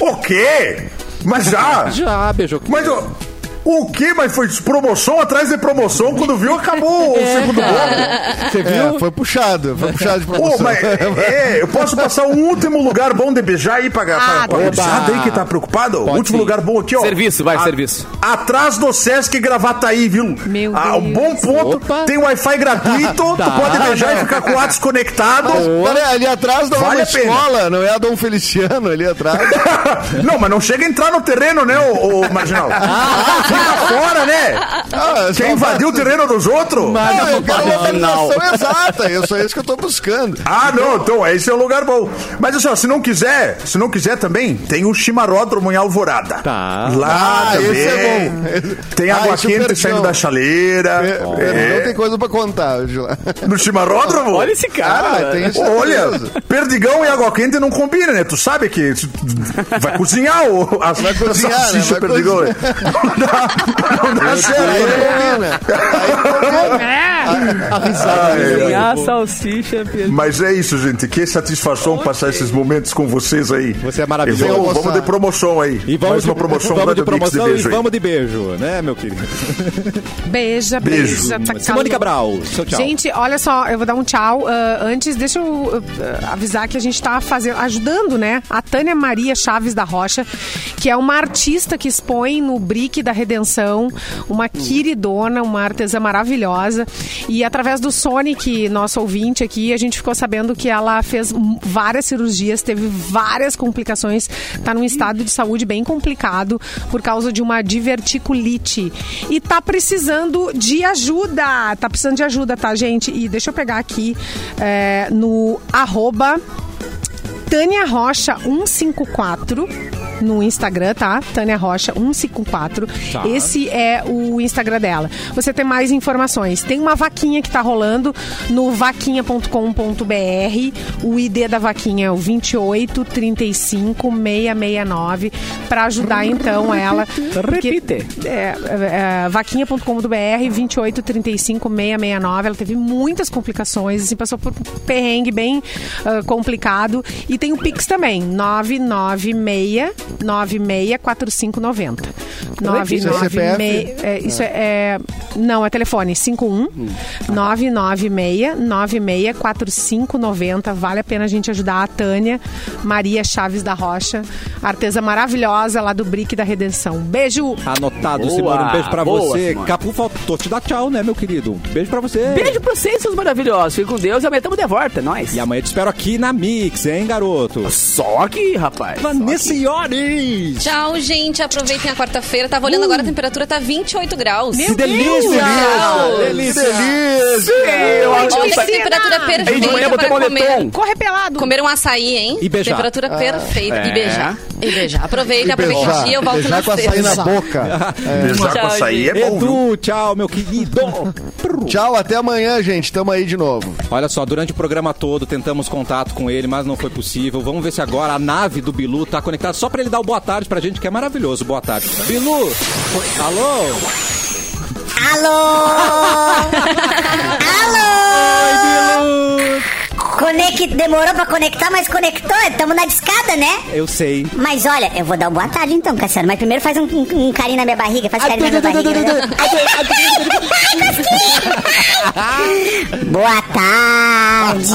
O quê? Mas já? Já, beijo. Mas o, o quê? Mas foi promoção atrás de promoção. Quando viu, acabou o segundo bloco. Você viu? É, foi puxado, foi puxado de promoção. mas é, eu posso passar um último lugar bom de beijar aí pra, Ah, pra gurizada aí que tá preocupado? Pode último sim. lugar bom aqui, ó. Serviço, vai, A- serviço. Atrás do Sesc Gravataí, viu? Meu Ah, um bom ponto. Opa. Tem Wi-Fi gratuito. Tá. Tu pode beijar e ficar com o WhatsApp conectado. Peraí, ali atrás não Vale é a uma pena. escola, não é a Dom Feliciano ali atrás. não, mas não chega a entrar no terreno, né, ô, ô Marginal? Fora, né? Ah, Quer invadir o terreno dos outros? Não, eu quero a Marginal. localização exata, eu só é isso que eu tô buscando. Ah, não, então esse é o lugar bom. Mas assim, ó, se não quiser, se não quiser também, tem o Chimaródromo em Alvorada. Tá. Lá Ah, também. esse é bom. Tem Ah, água esse é quente saindo da chaleira. É, É. Não tem coisa pra contar hoje lá. No Chimaródromo? Olha esse cara. Ah, tem isso. Olha, perdigão e água quente não combina, né? Tu sabe que vai cozinhar o, as, Vai cozinhar, a salsicha né? Vai perdigão. né? Não certo. combina. A risada. Ai, A salsicha, Pedro. Mas é isso, gente. Que satisfação passar esses momentos com vocês aí. Você é maravilhoso. Vamos, vamos de promoção aí. E vamos Mais de, uma promoção vamos de promoção beijo e vamos de beijo, né, meu querido? Beija, Beijo. beija. Tá Simone. Cabral, seu tchau. Gente, olha só, eu vou dar um tchau. Ah, antes, deixa eu ah, avisar que a gente tá fazendo, ajudando, né? A Tânia Maria Chaves da Rocha, que é uma artista que expõe no Brick da Redenção, uma queridona, uma artesã maravilhosa. E através do Sonic, nosso ouvinte aqui, a gente ficou sabendo que ela fez várias cirurgias, teve várias complicações, tá num estado de saúde bem complicado por causa de uma diverticulite. E tá precisando de ajuda. Tá precisando de ajuda, tá, gente? E deixa eu pegar aqui é, no arroba Tânia Rocha 154 no Instagram, tá? Tânia Rocha 154. Tá. Esse é o Instagram dela. Você tem mais informações. Tem uma vaquinha que tá rolando no vaquinha.com.br. O ID da vaquinha é o 28 35 669 para ajudar então ela. Porque- Repite. é, é, é, vaquinha.com.br 28 35 669. Ela teve muitas complicações, assim, passou por um perrengue bem ah, complicado. E tem o Pix também, 996 964590. Isso é é, isso é, é- Não, é telefone 51 996 964590. Vale a pena a gente ajudar a Tânia Maria Chaves da Rocha, artesã maravilhosa lá do Brick da Redenção. Beijo! Anotado, Boa, Simone. Um beijo pra boa, você. Simone. Capu faltou te dar tchau, né, meu querido? Beijo pra você. Beijo pra vocês, seus maravilhosos. Fiquem com Deus e amanhã tamo de volta. Nós. E amanhã te espero aqui na Mix, hein, garoto? Só aqui, rapaz. Vanessa Iores! Tchau, gente. Aproveitem a quarta-feira. Tava olhando agora, a temperatura tá 28 graus. Que delícia! Deus! delícia! Delícia! Hoje a temperatura Aí de manhã perfeita para moletom. comer. Corre pelado! Comer um açaí, hein? E beijar. Temperatura perfeita. é. E beijar. E beijar. Aproveita, aproveita o Beijar, dia. Eu volto beijar na com açaí na sexta. boca. Beijar com Tchau, açaí é bom, viu? Edu, tchau, meu querido. Tchau, até amanhã, gente. Tamo aí de novo. Olha só, durante o programa todo tentamos contato com ele, mas não foi possível. Vamos ver se agora a nave do Bilu tá conectada só pra ele dar o boa tarde pra gente, que é maravilhoso. Boa tarde. Bilu! Alô? Alô! Alô! Conect... Demorou pra conectar, mas conectou. Tamo na discada, né? Eu sei. Mas olha, eu vou dar uma boa tarde então, Cassiano. Mas primeiro faz um, um- um carinho na minha barriga. Faz carinho na minha barriga. Boa tarde!